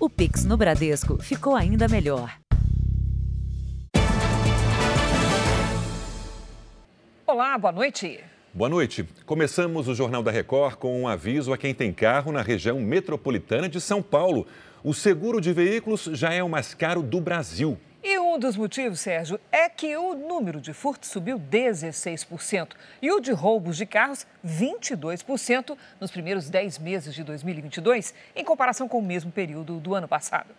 O Pix no Bradesco ficou ainda melhor. Olá, boa noite. Boa noite. Começamos o Jornal da Record com um aviso a quem tem carro na região metropolitana de São Paulo. O seguro de veículos já é o mais caro do Brasil. Um dos motivos, Sérgio, é que o número de furtos subiu 16% e o de roubos de carros 22% nos primeiros 10 meses de 2022, em comparação com o mesmo período do ano passado.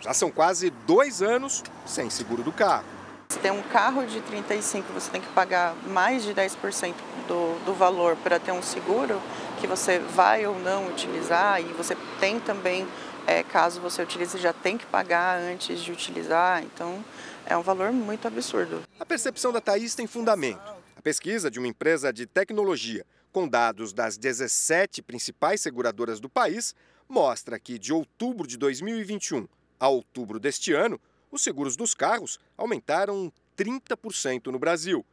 Já são quase dois anos sem seguro do carro. Se tem um carro de 35, você tem que pagar mais de 10% do, do valor para ter um seguro que você vai ou não utilizar e você tem também, é, caso você utilize, já tem que pagar antes de utilizar. Então, é um valor muito absurdo. A percepção da Thaís tem fundamento. A pesquisa de uma empresa de tecnologia com dados das 17 principais seguradoras do país mostra que de outubro de 2021 a outubro deste ano, os seguros dos carros aumentaram 30% no Brasil.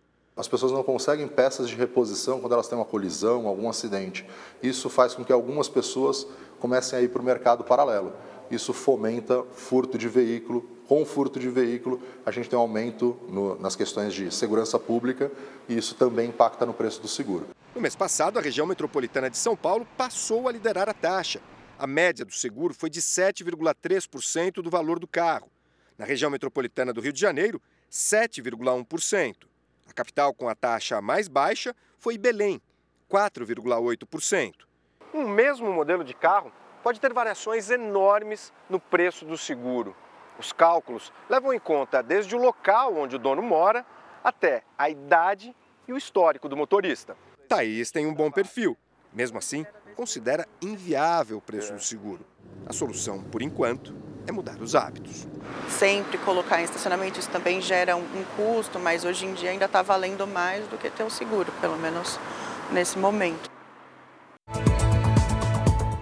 As pessoas não conseguem peças de reposição quando elas têm uma colisão, algum acidente. Isso faz com que algumas pessoas comecem a ir para o mercado paralelo. Isso fomenta furto de veículo. Com furto de veículo, a gente tem um aumento no, nas questões de segurança pública e isso também impacta no preço do seguro. No mês passado, a região metropolitana de São Paulo passou a liderar a taxa. A média do seguro foi de 7,3% do valor do carro. Na região metropolitana do Rio de Janeiro, 7,1%. A capital com a taxa mais baixa foi Belém, 4,8%. Um mesmo modelo de carro pode ter variações enormes no preço do seguro. Os cálculos levam em conta desde o local onde o dono mora até a idade e o histórico do motorista. Thaís tem um bom perfil. Mesmo assim, considera inviável o preço do seguro. A solução, por enquanto, é mudar os hábitos. Sempre colocar em estacionamento, isso também gera um, um custo, mas hoje em dia ainda está valendo mais do que ter o seguro, pelo menos nesse momento.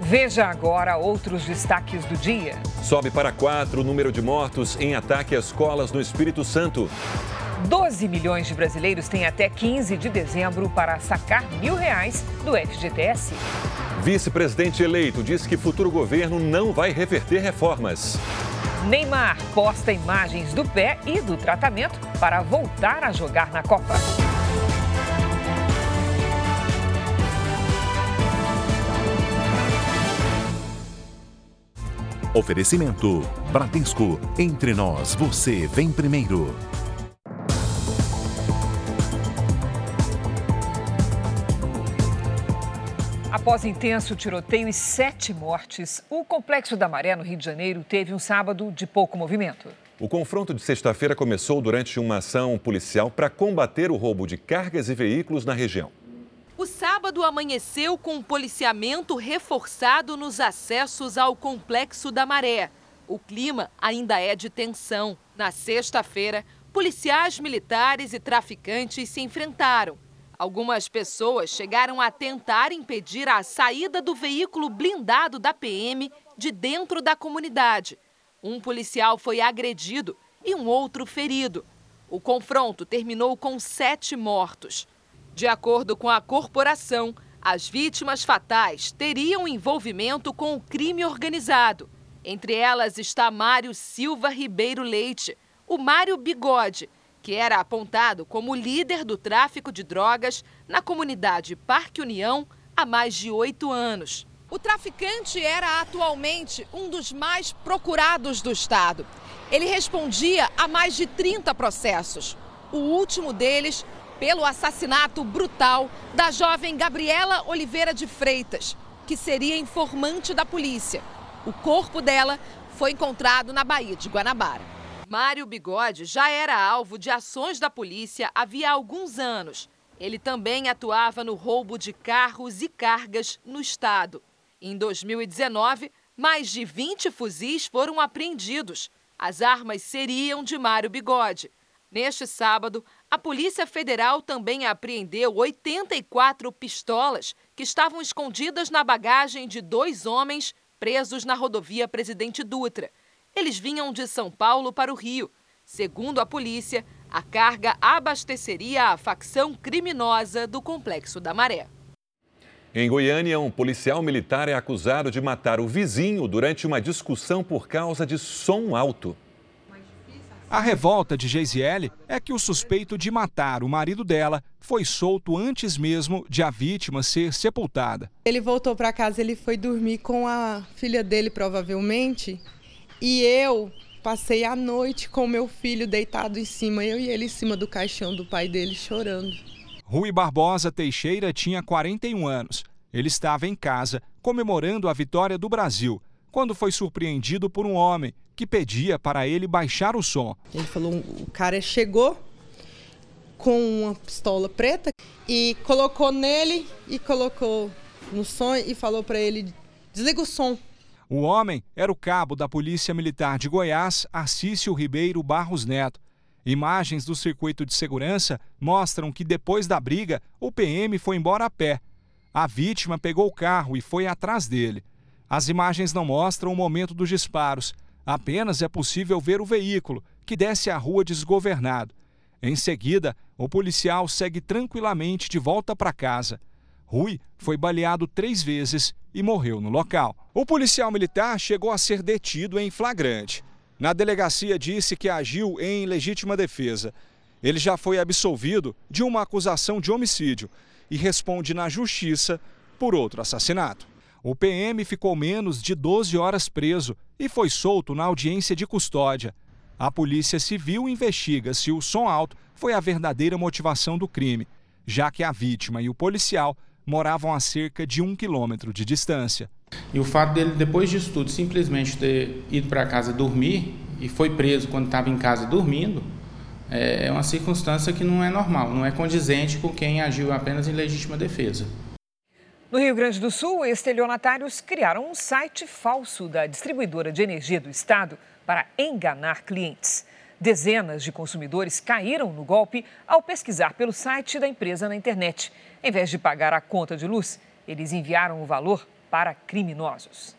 Veja agora outros destaques do dia. Sobe para quatro o número de mortos em ataque a escolas no Espírito Santo. 12 milhões de brasileiros têm até 15 de dezembro para sacar mil reais do FGTS. Vice-presidente eleito diz que futuro governo não vai reverter reformas. Neymar posta imagens do pé e do tratamento para voltar a jogar na Copa. Oferecimento: Bradesco. Entre nós, você vem primeiro. Após intenso tiroteio e sete mortes, o Complexo da Maré, no Rio de Janeiro, teve um sábado de pouco movimento. O confronto de sexta-feira começou durante uma ação policial para combater o roubo de cargas e veículos na região. O sábado amanheceu com um policiamento reforçado nos acessos ao Complexo da Maré. O clima ainda é de tensão. Na sexta-feira, policiais militares e traficantes se enfrentaram. Algumas pessoas chegaram a tentar impedir a saída do veículo blindado da PM de dentro da comunidade. Um policial foi agredido e um outro ferido. O confronto terminou com sete mortos. De acordo com a corporação, as vítimas fatais teriam envolvimento com o crime organizado. Entre elas está Mário Silva Ribeiro Leite, o Mário Bigode, que era apontado como líder do tráfico de drogas na comunidade Parque União há mais de oito anos. O traficante era atualmente um dos mais procurados do Estado. Ele respondia a mais de 30 processos. O último deles pelo assassinato brutal da jovem Gabriela Oliveira de Freitas, que seria informante da polícia. O corpo dela foi encontrado na Baía de Guanabara. Mário Bigode já era alvo de ações da polícia havia alguns anos. Ele também atuava no roubo de carros e cargas no estado. Em 2019, mais de 20 fuzis foram apreendidos. As armas seriam de Mário Bigode. Neste sábado, a Polícia Federal também apreendeu 84 pistolas que estavam escondidas na bagagem de dois homens presos na rodovia Presidente Dutra. Eles vinham de São Paulo para o Rio. Segundo a polícia, a carga abasteceria a facção criminosa do Complexo da Maré. Em Goiânia, um policial militar é acusado de matar o vizinho durante uma discussão por causa de som alto. A revolta de Geisiele é que o suspeito de matar o marido dela foi solto antes mesmo de a vítima ser sepultada. Ele voltou para casa, ele foi dormir com a filha dele, provavelmente, e eu passei a noite com meu filho deitado em cima, eu e ele em cima do caixão do pai dele chorando. Rui Barbosa Teixeira tinha 41 anos. Ele estava em casa comemorando a vitória do Brasil quando foi surpreendido por um homem que pedia para ele baixar o som. Ele falou: o cara chegou com uma pistola preta e colocou nele e colocou no som e falou para ele: desliga o som. O homem era o cabo da Polícia Militar de Goiás, Arcício Ribeiro Barros Neto. Imagens do circuito de segurança mostram que depois da briga, o PM foi embora a pé. A vítima pegou o carro e foi atrás dele. As imagens não mostram o momento dos disparos. Apenas é possível ver o veículo, que desce a rua desgovernado. Em seguida, o policial segue tranquilamente de volta para casa. Rui foi baleado três vezes e morreu no local. O policial militar chegou a ser detido em flagrante. Na delegacia disse que agiu em legítima defesa. Ele já foi absolvido de uma acusação de homicídio e responde na justiça por outro assassinato. O PM ficou menos de 12 horas preso e foi solto na audiência de custódia. A Polícia Civil investiga se o som alto foi a verdadeira motivação do crime, já que a vítima e o policial moravam a cerca de um quilômetro de distância. E o fato dele, depois disso tudo, simplesmente ter ido para casa dormir e foi preso quando estava em casa dormindo, é uma circunstância que não é normal, não é condizente com quem agiu apenas em legítima defesa. No Rio Grande do Sul, estelionatários criaram um site falso da distribuidora de energia do estado para enganar clientes. Dezenas de consumidores caíram no golpe ao pesquisar pelo site da empresa na internet. Em vez de pagar a conta de luz, eles enviaram o valor para criminosos.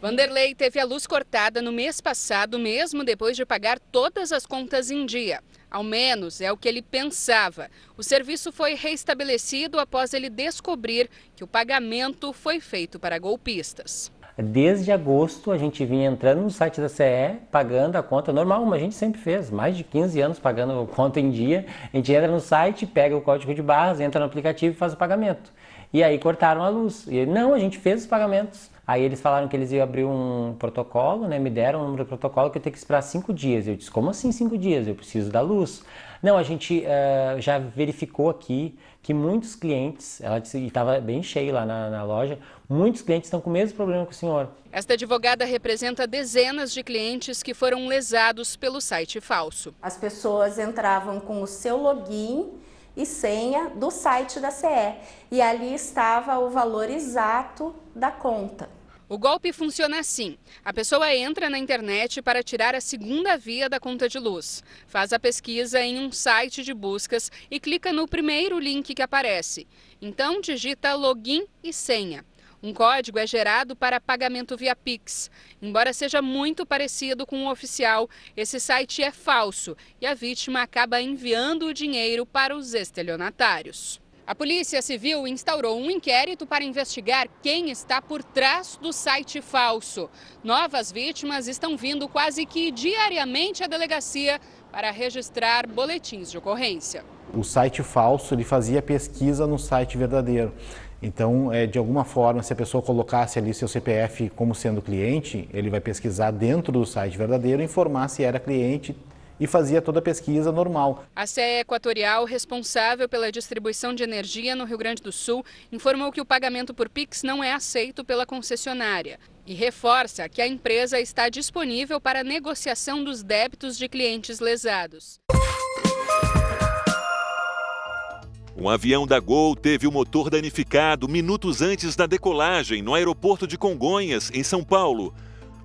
Vanderlei teve a luz cortada no mês passado, mesmo depois de pagar todas as contas em dia. Ao menos é o que ele pensava. O serviço foi restabelecido após ele descobrir que o pagamento foi feito para golpistas. Desde agosto a gente vinha entrando no site da CE, pagando a conta normal, como a gente sempre fez, mais de 15 anos pagando conta em dia. A gente entra no site, pega o código de barras, entra no aplicativo e faz o pagamento. E aí cortaram a luz. E não, a gente fez os pagamentos. Aí eles falaram que eles iam abrir um protocolo, né? Me deram um número de protocolo que eu tenho que esperar cinco dias. Eu disse, como assim cinco dias? Eu preciso da luz. Não, a gente uh, já verificou aqui que muitos clientes, ela disse, estava bem cheio lá na, na loja, muitos clientes estão com o mesmo problema que o senhor. Esta advogada representa dezenas de clientes que foram lesados pelo site falso. As pessoas entravam com o seu login e senha do site da CE e ali estava o valor exato da conta. O golpe funciona assim: a pessoa entra na internet para tirar a segunda via da conta de luz, faz a pesquisa em um site de buscas e clica no primeiro link que aparece. Então digita login e senha. Um código é gerado para pagamento via Pix. Embora seja muito parecido com o oficial, esse site é falso e a vítima acaba enviando o dinheiro para os estelionatários. A Polícia Civil instaurou um inquérito para investigar quem está por trás do site falso. Novas vítimas estão vindo quase que diariamente à delegacia para registrar boletins de ocorrência. O site falso ele fazia pesquisa no site verdadeiro. Então, é, de alguma forma, se a pessoa colocasse ali seu CPF como sendo cliente, ele vai pesquisar dentro do site verdadeiro, informar se era cliente, e fazia toda a pesquisa normal. A CE Equatorial, responsável pela distribuição de energia no Rio Grande do Sul, informou que o pagamento por Pix não é aceito pela concessionária e reforça que a empresa está disponível para negociação dos débitos de clientes lesados. Um avião da Gol teve o motor danificado minutos antes da decolagem no aeroporto de Congonhas, em São Paulo.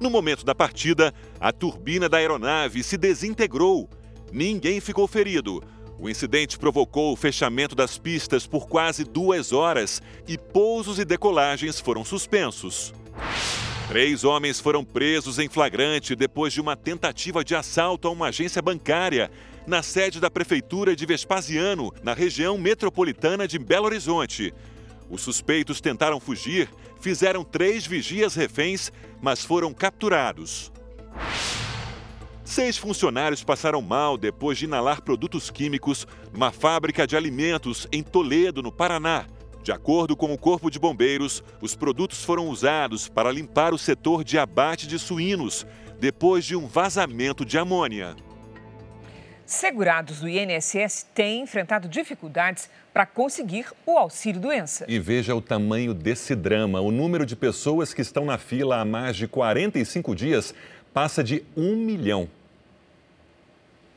No momento da partida, a turbina da aeronave se desintegrou. Ninguém ficou ferido. O incidente provocou o fechamento das pistas por quase duas horas e pousos e decolagens foram suspensos. Três homens foram presos em flagrante depois de uma tentativa de assalto a uma agência bancária na sede da Prefeitura de Vespasiano, na região metropolitana de Belo Horizonte. Os suspeitos tentaram fugir, fizeram três vigias reféns, mas foram capturados. Seis funcionários passaram mal depois de inalar produtos químicos numa fábrica de alimentos em Toledo, no Paraná. De acordo com o Corpo de Bombeiros, os produtos foram usados para limpar o setor de abate de suínos, depois de um vazamento de amônia. Segurados do INSS têm enfrentado dificuldades para conseguir o auxílio-doença. E veja o tamanho desse drama. O número de pessoas que estão na fila há mais de 45 dias passa de um milhão.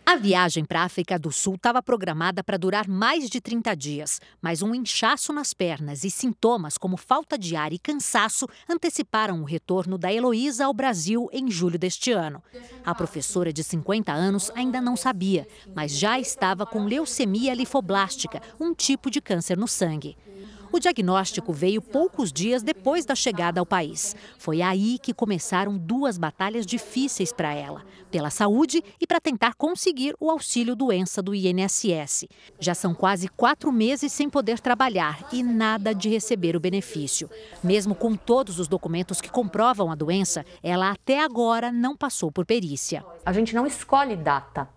A viagem para a África do Sul estava programada para durar mais de 30 dias, mas um inchaço nas pernas e sintomas como falta de ar e cansaço anteciparam o retorno da Heloísa ao Brasil em julho deste ano. A professora de 50 anos ainda não sabia, mas já estava com leucemia linfoblástica, um tipo de câncer no sangue. O diagnóstico veio poucos dias depois da chegada ao país. Foi aí que começaram duas batalhas difíceis para ela: pela saúde e para tentar conseguir o auxílio-doença do INSS. Já são quase quatro meses sem poder trabalhar e nada de receber o benefício. Mesmo com todos os documentos que comprovam a doença, ela até agora não passou por perícia. A gente não escolhe data.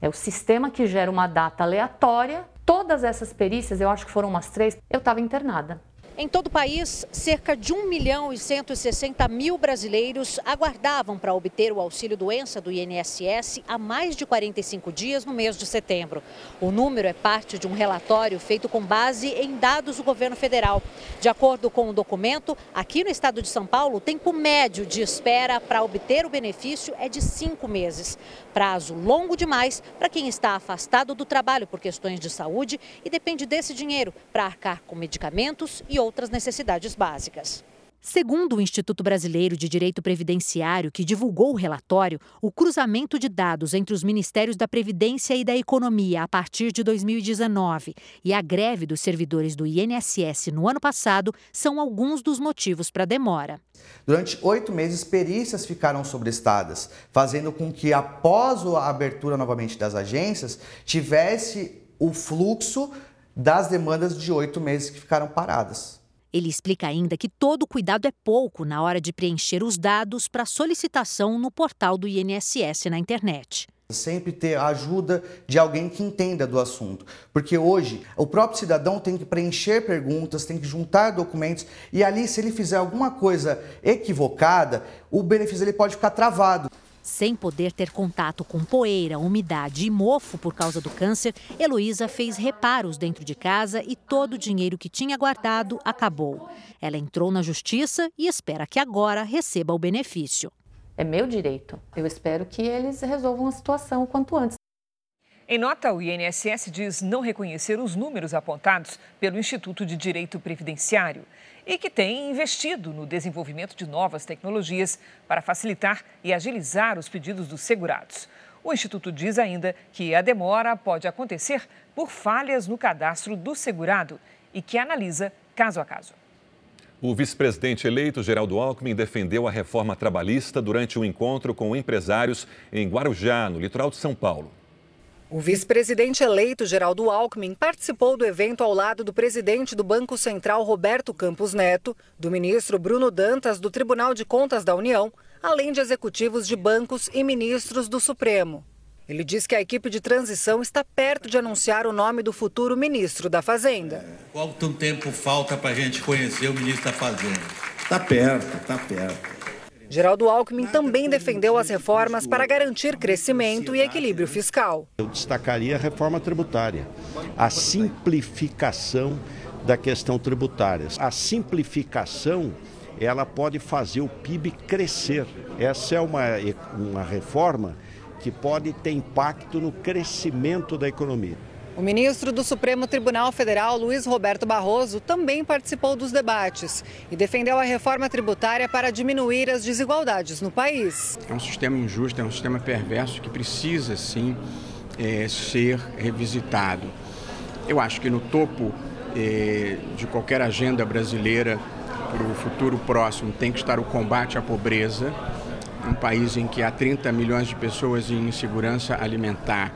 É o sistema que gera uma data aleatória Todas essas perícias, eu acho que foram umas três, eu estava internada. Em todo o país, cerca de 1 milhão e 160 mil brasileiros aguardavam para obter o auxílio doença do INSS há mais de 45 dias no mês de setembro. O número é parte de um relatório feito com base em dados do governo federal. De acordo com o documento, aqui no estado de São Paulo, o tempo médio de espera para obter o benefício é de cinco meses. Prazo longo demais para quem está afastado do trabalho por questões de saúde e depende desse dinheiro para arcar com medicamentos e outras necessidades básicas. Segundo o Instituto Brasileiro de Direito Previdenciário, que divulgou o relatório, o cruzamento de dados entre os Ministérios da Previdência e da Economia a partir de 2019 e a greve dos servidores do INSS no ano passado são alguns dos motivos para a demora. Durante oito meses, perícias ficaram sobrestadas, fazendo com que, após a abertura novamente das agências, tivesse o fluxo das demandas de oito meses que ficaram paradas. Ele explica ainda que todo cuidado é pouco na hora de preencher os dados para solicitação no portal do INSS na internet. Sempre ter a ajuda de alguém que entenda do assunto. Porque hoje o próprio cidadão tem que preencher perguntas, tem que juntar documentos e ali, se ele fizer alguma coisa equivocada, o benefício ele pode ficar travado. Sem poder ter contato com poeira, umidade e mofo por causa do câncer, Heloísa fez reparos dentro de casa e todo o dinheiro que tinha guardado acabou. Ela entrou na justiça e espera que agora receba o benefício. É meu direito. Eu espero que eles resolvam a situação o quanto antes. Em nota, o INSS diz não reconhecer os números apontados pelo Instituto de Direito Previdenciário e que tem investido no desenvolvimento de novas tecnologias para facilitar e agilizar os pedidos dos segurados. O Instituto diz ainda que a demora pode acontecer por falhas no cadastro do segurado e que analisa caso a caso. O vice-presidente eleito, Geraldo Alckmin, defendeu a reforma trabalhista durante um encontro com empresários em Guarujá, no litoral de São Paulo. O vice-presidente eleito Geraldo Alckmin participou do evento ao lado do presidente do Banco Central Roberto Campos Neto, do ministro Bruno Dantas do Tribunal de Contas da União, além de executivos de bancos e ministros do Supremo. Ele diz que a equipe de transição está perto de anunciar o nome do futuro ministro da Fazenda. Quanto tempo falta para a gente conhecer o ministro da Fazenda? Está perto, está perto. Geraldo Alckmin também defendeu as reformas para garantir crescimento e equilíbrio fiscal. Eu destacaria a reforma tributária, a simplificação da questão tributária. A simplificação ela pode fazer o PIB crescer. Essa é uma, uma reforma que pode ter impacto no crescimento da economia. O ministro do Supremo Tribunal Federal, Luiz Roberto Barroso, também participou dos debates e defendeu a reforma tributária para diminuir as desigualdades no país. É um sistema injusto, é um sistema perverso que precisa, sim, é, ser revisitado. Eu acho que no topo é, de qualquer agenda brasileira para o futuro próximo tem que estar o combate à pobreza. Um país em que há 30 milhões de pessoas em insegurança alimentar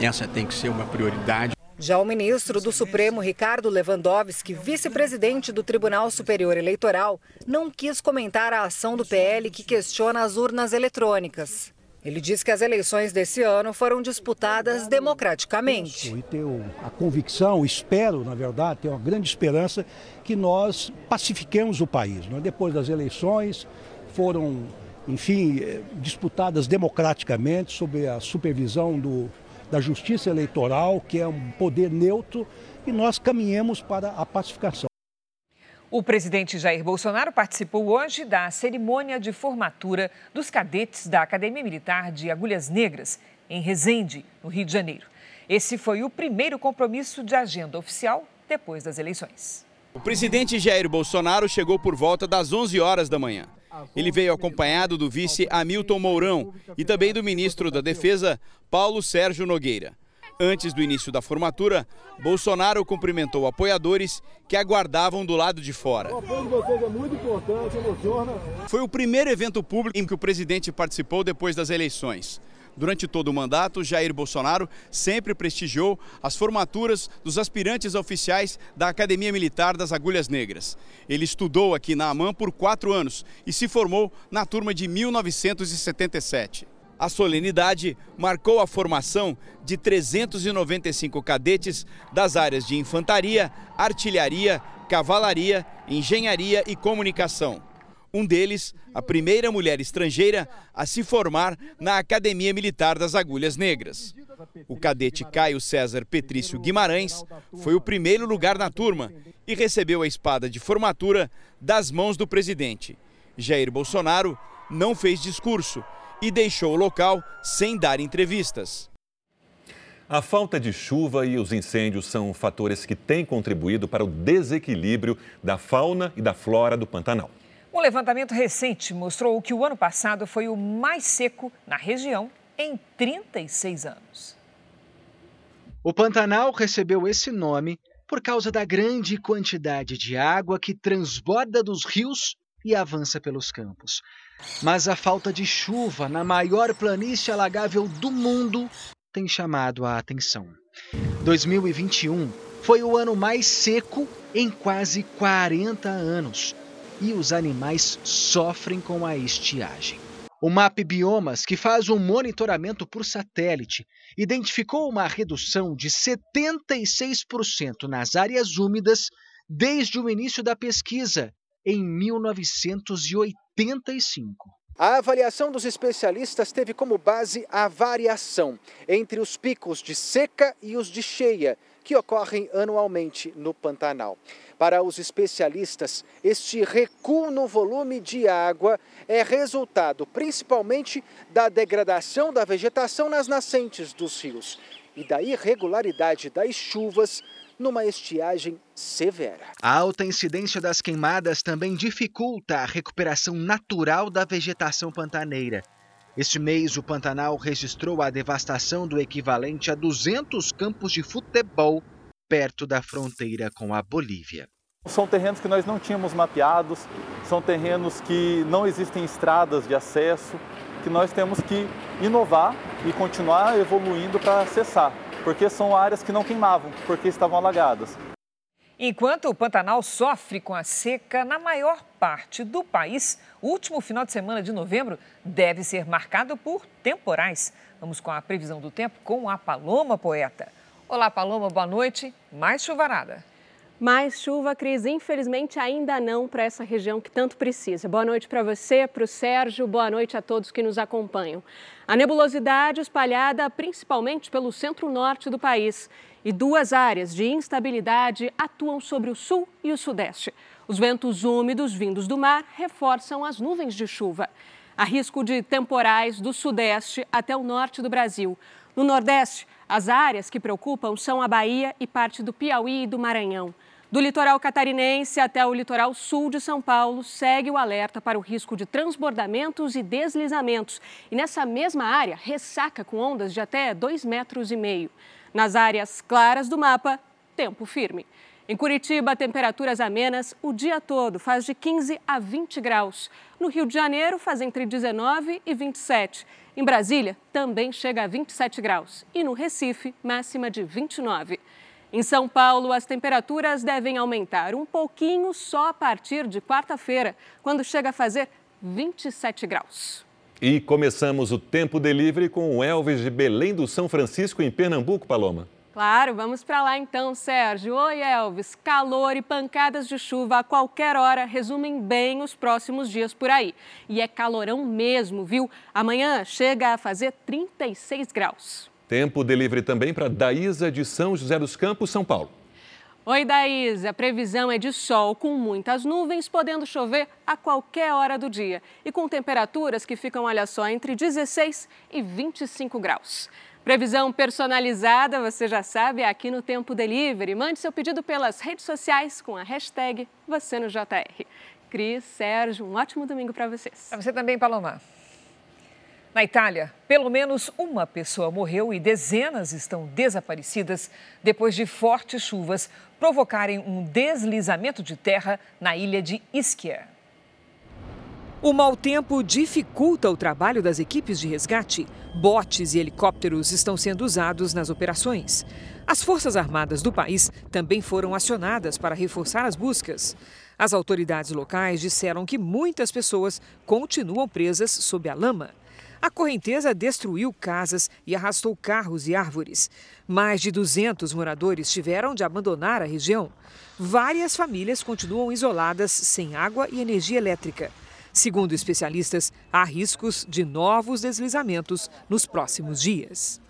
essa tem que ser uma prioridade. Já o ministro do Supremo, Ricardo Lewandowski, vice-presidente do Tribunal Superior Eleitoral, não quis comentar a ação do PL que questiona as urnas eletrônicas. Ele diz que as eleições desse ano foram disputadas democraticamente. E tenho a convicção, espero, na verdade, tenho uma grande esperança que nós pacifiquemos o país. Né? Depois das eleições, foram, enfim, eh, disputadas democraticamente sob a supervisão do, da Justiça Eleitoral, que é um poder neutro, e nós caminhemos para a pacificação. O presidente Jair Bolsonaro participou hoje da cerimônia de formatura dos cadetes da Academia Militar de Agulhas Negras, em Resende, no Rio de Janeiro. Esse foi o primeiro compromisso de agenda oficial depois das eleições. O presidente Jair Bolsonaro chegou por volta das 11 horas da manhã. Ele veio acompanhado do vice Hamilton Mourão e também do ministro da Defesa, Paulo Sérgio Nogueira. Antes do início da formatura, Bolsonaro cumprimentou apoiadores que aguardavam do lado de fora. O apoio de vocês é muito importante, emociona. Foi o primeiro evento público em que o presidente participou depois das eleições. Durante todo o mandato, Jair Bolsonaro sempre prestigiou as formaturas dos aspirantes oficiais da Academia Militar das Agulhas Negras. Ele estudou aqui na AMAN por quatro anos e se formou na turma de 1977. A solenidade marcou a formação de 395 cadetes das áreas de infantaria, artilharia, cavalaria, engenharia e comunicação. Um deles, a primeira mulher estrangeira a se formar na Academia Militar das Agulhas Negras. O cadete Caio César Petrício Guimarães foi o primeiro lugar na turma e recebeu a espada de formatura das mãos do presidente. Jair Bolsonaro não fez discurso e deixou o local sem dar entrevistas. A falta de chuva e os incêndios são fatores que têm contribuído para o desequilíbrio da fauna e da flora do Pantanal. Um levantamento recente mostrou que o ano passado foi o mais seco na região em 36 anos. O Pantanal recebeu esse nome por causa da grande quantidade de água que transborda dos rios e avança pelos campos. Mas a falta de chuva na maior planície alagável do mundo tem chamado a atenção. 2021 foi o ano mais seco em quase 40 anos e os animais sofrem com a estiagem. O MAP Biomas, que faz um monitoramento por satélite, identificou uma redução de 76% nas áreas úmidas desde o início da pesquisa, em 1985. A avaliação dos especialistas teve como base a variação entre os picos de seca e os de cheia, que ocorrem anualmente no Pantanal. Para os especialistas, este recuo no volume de água é resultado principalmente da degradação da vegetação nas nascentes dos rios e da irregularidade das chuvas numa estiagem severa. A alta incidência das queimadas também dificulta a recuperação natural da vegetação pantaneira. Este mês, o Pantanal registrou a devastação do equivalente a 200 campos de futebol perto da fronteira com a Bolívia. São terrenos que nós não tínhamos mapeados, são terrenos que não existem estradas de acesso, que nós temos que inovar e continuar evoluindo para acessar porque são áreas que não queimavam, porque estavam alagadas. Enquanto o Pantanal sofre com a seca na maior parte do país, o último final de semana de novembro deve ser marcado por temporais. Vamos com a previsão do tempo com a Paloma Poeta. Olá, Paloma, boa noite. Mais chuvarada. Mais chuva, Cris, infelizmente ainda não para essa região que tanto precisa. Boa noite para você, para o Sérgio, boa noite a todos que nos acompanham. A nebulosidade espalhada principalmente pelo centro-norte do país e duas áreas de instabilidade atuam sobre o sul e o sudeste. Os ventos úmidos vindos do mar reforçam as nuvens de chuva. Há risco de temporais do sudeste até o norte do Brasil. No nordeste, as áreas que preocupam são a Bahia e parte do Piauí e do Maranhão. Do litoral catarinense até o litoral sul de São Paulo, segue o alerta para o risco de transbordamentos e deslizamentos. E nessa mesma área, ressaca com ondas de até 2,5 metros. e meio. Nas áreas claras do mapa, tempo firme. Em Curitiba, temperaturas amenas o dia todo, faz de 15 a 20 graus. No Rio de Janeiro, faz entre 19 e 27. Em Brasília, também chega a 27 graus. E no Recife, máxima de 29. Em São Paulo, as temperaturas devem aumentar um pouquinho só a partir de quarta-feira, quando chega a fazer 27 graus. E começamos o Tempo Delivery com o Elvis de Belém do São Francisco, em Pernambuco, Paloma. Claro, vamos para lá então, Sérgio. Oi, Elvis. Calor e pancadas de chuva a qualquer hora resumem bem os próximos dias por aí. E é calorão mesmo, viu? Amanhã chega a fazer 36 graus. Tempo delivery também para Daísa de São José dos Campos, São Paulo. Oi, Daísa. A previsão é de sol com muitas nuvens, podendo chover a qualquer hora do dia. E com temperaturas que ficam, olha só, entre 16 e 25 graus. Previsão personalizada, você já sabe, aqui no Tempo Delivery. Mande seu pedido pelas redes sociais com a hashtag você no JR. Cris, Sérgio, um ótimo domingo para vocês. Para você também, Paloma. Na Itália, pelo menos uma pessoa morreu e dezenas estão desaparecidas depois de fortes chuvas provocarem um deslizamento de terra na ilha de Ischia. O mau tempo dificulta o trabalho das equipes de resgate. Botes e helicópteros estão sendo usados nas operações. As Forças Armadas do país também foram acionadas para reforçar as buscas. As autoridades locais disseram que muitas pessoas continuam presas sob a lama. A correnteza destruiu casas e arrastou carros e árvores. Mais de 200 moradores tiveram de abandonar a região. Várias famílias continuam isoladas sem água e energia elétrica. Segundo especialistas, há riscos de novos deslizamentos nos próximos dias.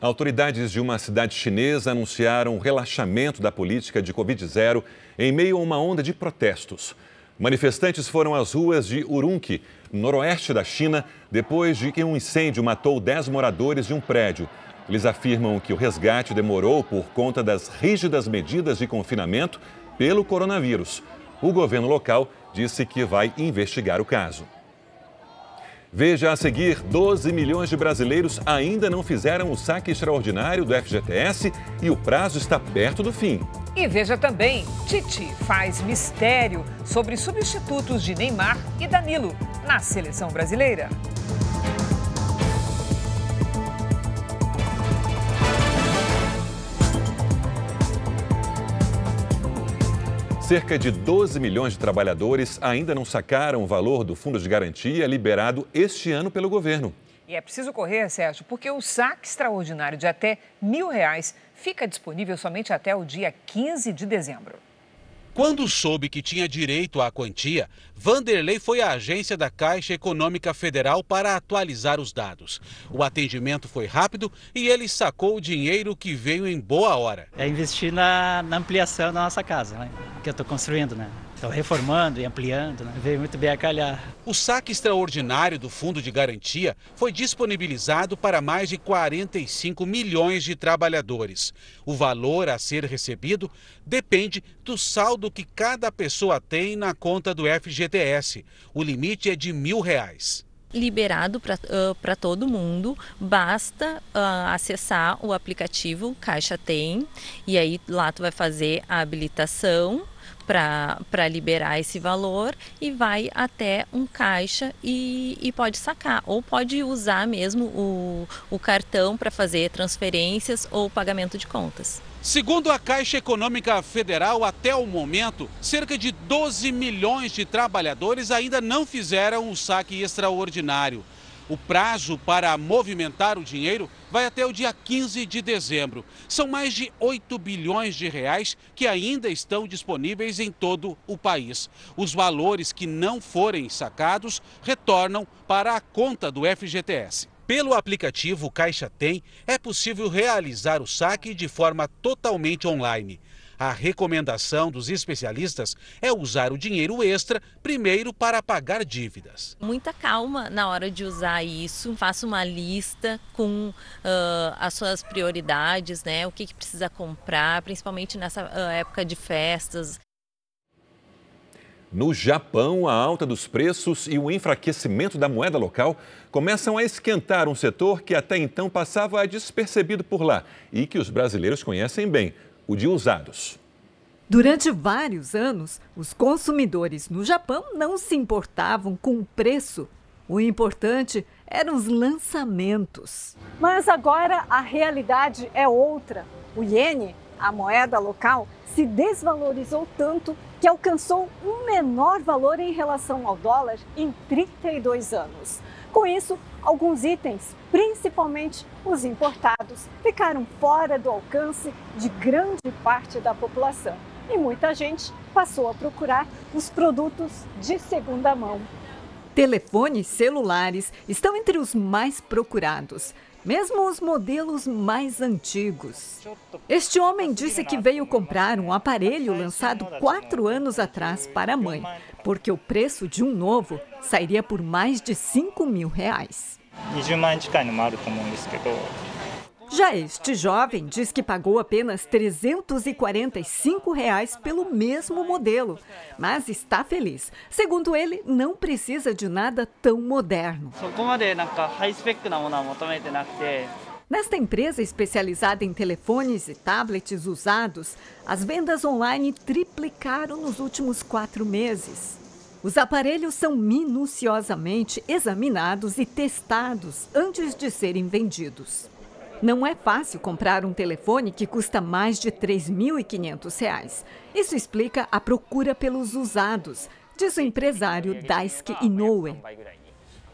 Autoridades de uma cidade chinesa anunciaram o relaxamento da política de Covid-0 em meio a uma onda de protestos. Manifestantes foram às ruas de Urumqi, noroeste da China, depois de que um incêndio matou 10 moradores de um prédio. Eles afirmam que o resgate demorou por conta das rígidas medidas de confinamento pelo coronavírus. O governo local disse que vai investigar o caso. Veja a seguir: 12 milhões de brasileiros ainda não fizeram o saque extraordinário do FGTS e o prazo está perto do fim. E veja também: Tite faz mistério sobre substitutos de Neymar e Danilo na seleção brasileira. Cerca de 12 milhões de trabalhadores ainda não sacaram o valor do fundo de garantia liberado este ano pelo governo. E é preciso correr, Sérgio, porque o saque extraordinário de até mil reais fica disponível somente até o dia 15 de dezembro. Quando soube que tinha direito à quantia, Vanderlei foi à agência da Caixa Econômica Federal para atualizar os dados. O atendimento foi rápido e ele sacou o dinheiro que veio em boa hora. É investir na, na ampliação da nossa casa, né? que eu estou construindo, né? Estão reformando e ampliando, né? veio muito bem a calhar. O saque extraordinário do Fundo de Garantia foi disponibilizado para mais de 45 milhões de trabalhadores. O valor a ser recebido depende do saldo que cada pessoa tem na conta do FGTS. O limite é de mil reais liberado para uh, todo mundo, basta uh, acessar o aplicativo Caixa Tem e aí lá tu vai fazer a habilitação para liberar esse valor e vai até um caixa e, e pode sacar. Ou pode usar mesmo o, o cartão para fazer transferências ou pagamento de contas. Segundo a Caixa Econômica Federal, até o momento, cerca de 12 milhões de trabalhadores ainda não fizeram o saque extraordinário. O prazo para movimentar o dinheiro vai até o dia 15 de dezembro. São mais de 8 bilhões de reais que ainda estão disponíveis em todo o país. Os valores que não forem sacados retornam para a conta do FGTS. Pelo aplicativo Caixa Tem, é possível realizar o saque de forma totalmente online. A recomendação dos especialistas é usar o dinheiro extra primeiro para pagar dívidas. Muita calma na hora de usar isso. Faça uma lista com uh, as suas prioridades, né? O que, que precisa comprar, principalmente nessa uh, época de festas. No Japão, a alta dos preços e o enfraquecimento da moeda local começam a esquentar um setor que até então passava despercebido por lá e que os brasileiros conhecem bem o de usados. Durante vários anos, os consumidores no Japão não se importavam com o preço. O importante eram os lançamentos. Mas agora a realidade é outra. O iene A moeda local se desvalorizou tanto que alcançou um menor valor em relação ao dólar em 32 anos. Com isso, alguns itens, principalmente os importados, ficaram fora do alcance de grande parte da população e muita gente passou a procurar os produtos de segunda mão. Telefones celulares estão entre os mais procurados mesmo os modelos mais antigos. Este homem disse que veio comprar um aparelho lançado quatro anos atrás para a mãe, porque o preço de um novo sairia por mais de 5 mil reais. Já este jovem diz que pagou apenas 345 reais pelo mesmo modelo, mas está feliz. Segundo ele, não precisa de nada tão moderno. Nesta empresa especializada em telefones e tablets usados, as vendas online triplicaram nos últimos quatro meses. Os aparelhos são minuciosamente examinados e testados antes de serem vendidos. Não é fácil comprar um telefone que custa mais de R$ 3.500. Isso explica a procura pelos usados, diz o empresário Daisuke Inoue.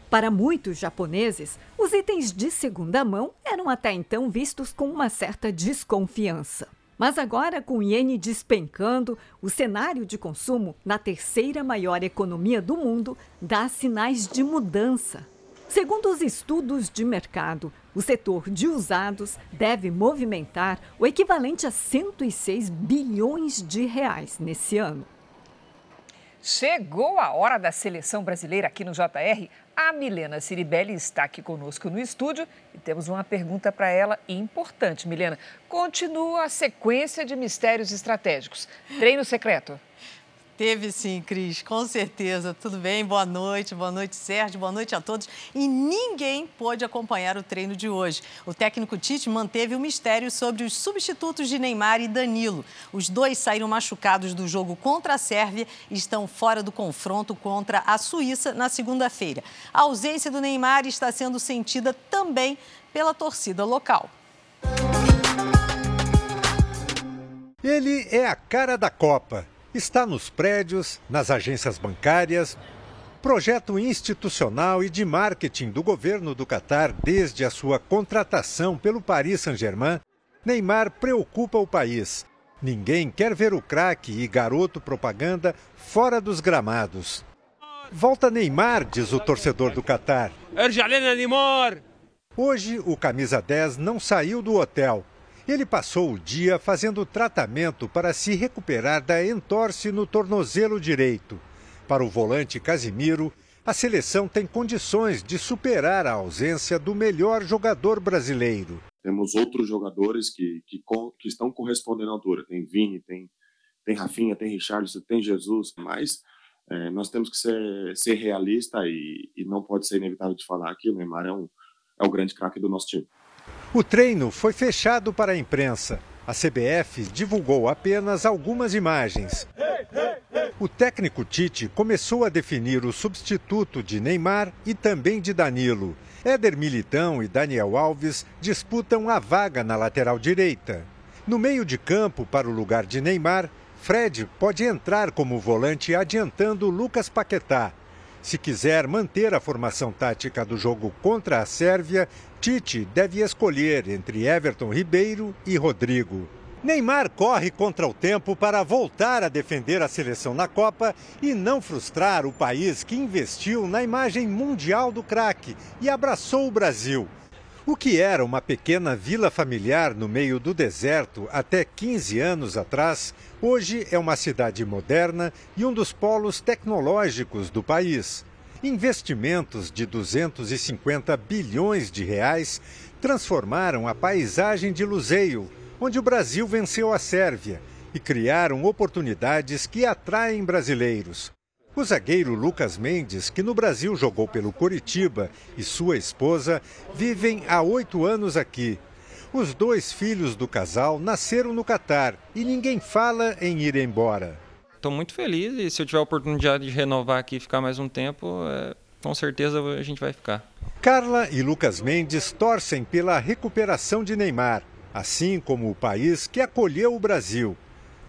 Para muitos japoneses, os itens de segunda mão eram até então vistos com uma certa desconfiança. Mas agora, com o iene despencando, o cenário de consumo na terceira maior economia do mundo dá sinais de mudança. Segundo os estudos de mercado, o setor de usados deve movimentar o equivalente a 106 bilhões de reais nesse ano. Chegou a hora da seleção brasileira aqui no JR. A Milena Ciribelli está aqui conosco no estúdio e temos uma pergunta para ela importante. Milena, continua a sequência de mistérios estratégicos. Treino secreto. Teve sim, Cris, com certeza. Tudo bem? Boa noite, boa noite, Sérgio, boa noite a todos. E ninguém pôde acompanhar o treino de hoje. O técnico Tite manteve o mistério sobre os substitutos de Neymar e Danilo. Os dois saíram machucados do jogo contra a Sérvia e estão fora do confronto contra a Suíça na segunda-feira. A ausência do Neymar está sendo sentida também pela torcida local. Ele é a cara da Copa está nos prédios, nas agências bancárias, projeto institucional e de marketing do governo do Catar desde a sua contratação pelo Paris Saint-Germain, Neymar preocupa o país. Ninguém quer ver o craque e garoto propaganda fora dos gramados. Volta Neymar, diz o torcedor do Catar. Hoje, o camisa 10 não saiu do hotel ele passou o dia fazendo tratamento para se recuperar da entorse no tornozelo direito. Para o volante Casimiro, a seleção tem condições de superar a ausência do melhor jogador brasileiro. Temos outros jogadores que, que, que estão correspondendo à altura. Tem Vini, tem, tem Rafinha, tem Richardson, tem Jesus, mas é, nós temos que ser, ser realista e, e não pode ser inevitável de falar que o Neymar é, um, é o grande craque do nosso time. O treino foi fechado para a imprensa. A CBF divulgou apenas algumas imagens. O técnico Tite começou a definir o substituto de Neymar e também de Danilo. Éder Militão e Daniel Alves disputam a vaga na lateral direita. No meio de campo, para o lugar de Neymar, Fred pode entrar como volante adiantando Lucas Paquetá. Se quiser manter a formação tática do jogo contra a Sérvia, Tite deve escolher entre Everton Ribeiro e Rodrigo. Neymar corre contra o tempo para voltar a defender a seleção na Copa e não frustrar o país que investiu na imagem mundial do craque e abraçou o Brasil. O que era uma pequena vila familiar no meio do deserto até 15 anos atrás, hoje é uma cidade moderna e um dos polos tecnológicos do país. Investimentos de 250 bilhões de reais transformaram a paisagem de Luzeio, onde o Brasil venceu a Sérvia, e criaram oportunidades que atraem brasileiros. O zagueiro Lucas Mendes, que no Brasil jogou pelo Coritiba, e sua esposa vivem há oito anos aqui. Os dois filhos do casal nasceram no Catar e ninguém fala em ir embora. Estou muito feliz e se eu tiver a oportunidade de renovar aqui e ficar mais um tempo, é, com certeza a gente vai ficar. Carla e Lucas Mendes torcem pela recuperação de Neymar. assim como o país que acolheu o Brasil.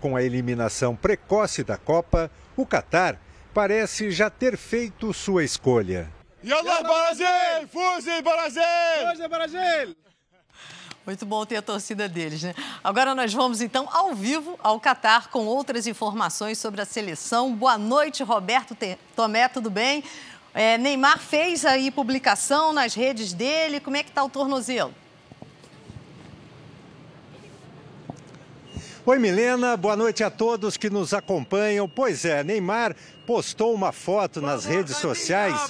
Com a eliminação precoce da Copa, o Catar parece já ter feito sua escolha. Yallah Brasil! Fuzi Brasil! Fuzi Brasil! Muito bom ter a torcida deles, né? Agora nós vamos então ao vivo ao Catar com outras informações sobre a seleção. Boa noite, Roberto Tomé, tudo bem? É, Neymar fez aí publicação nas redes dele. Como é que está o tornozelo? Oi, Milena. Boa noite a todos que nos acompanham. Pois é, Neymar postou uma foto nas redes sociais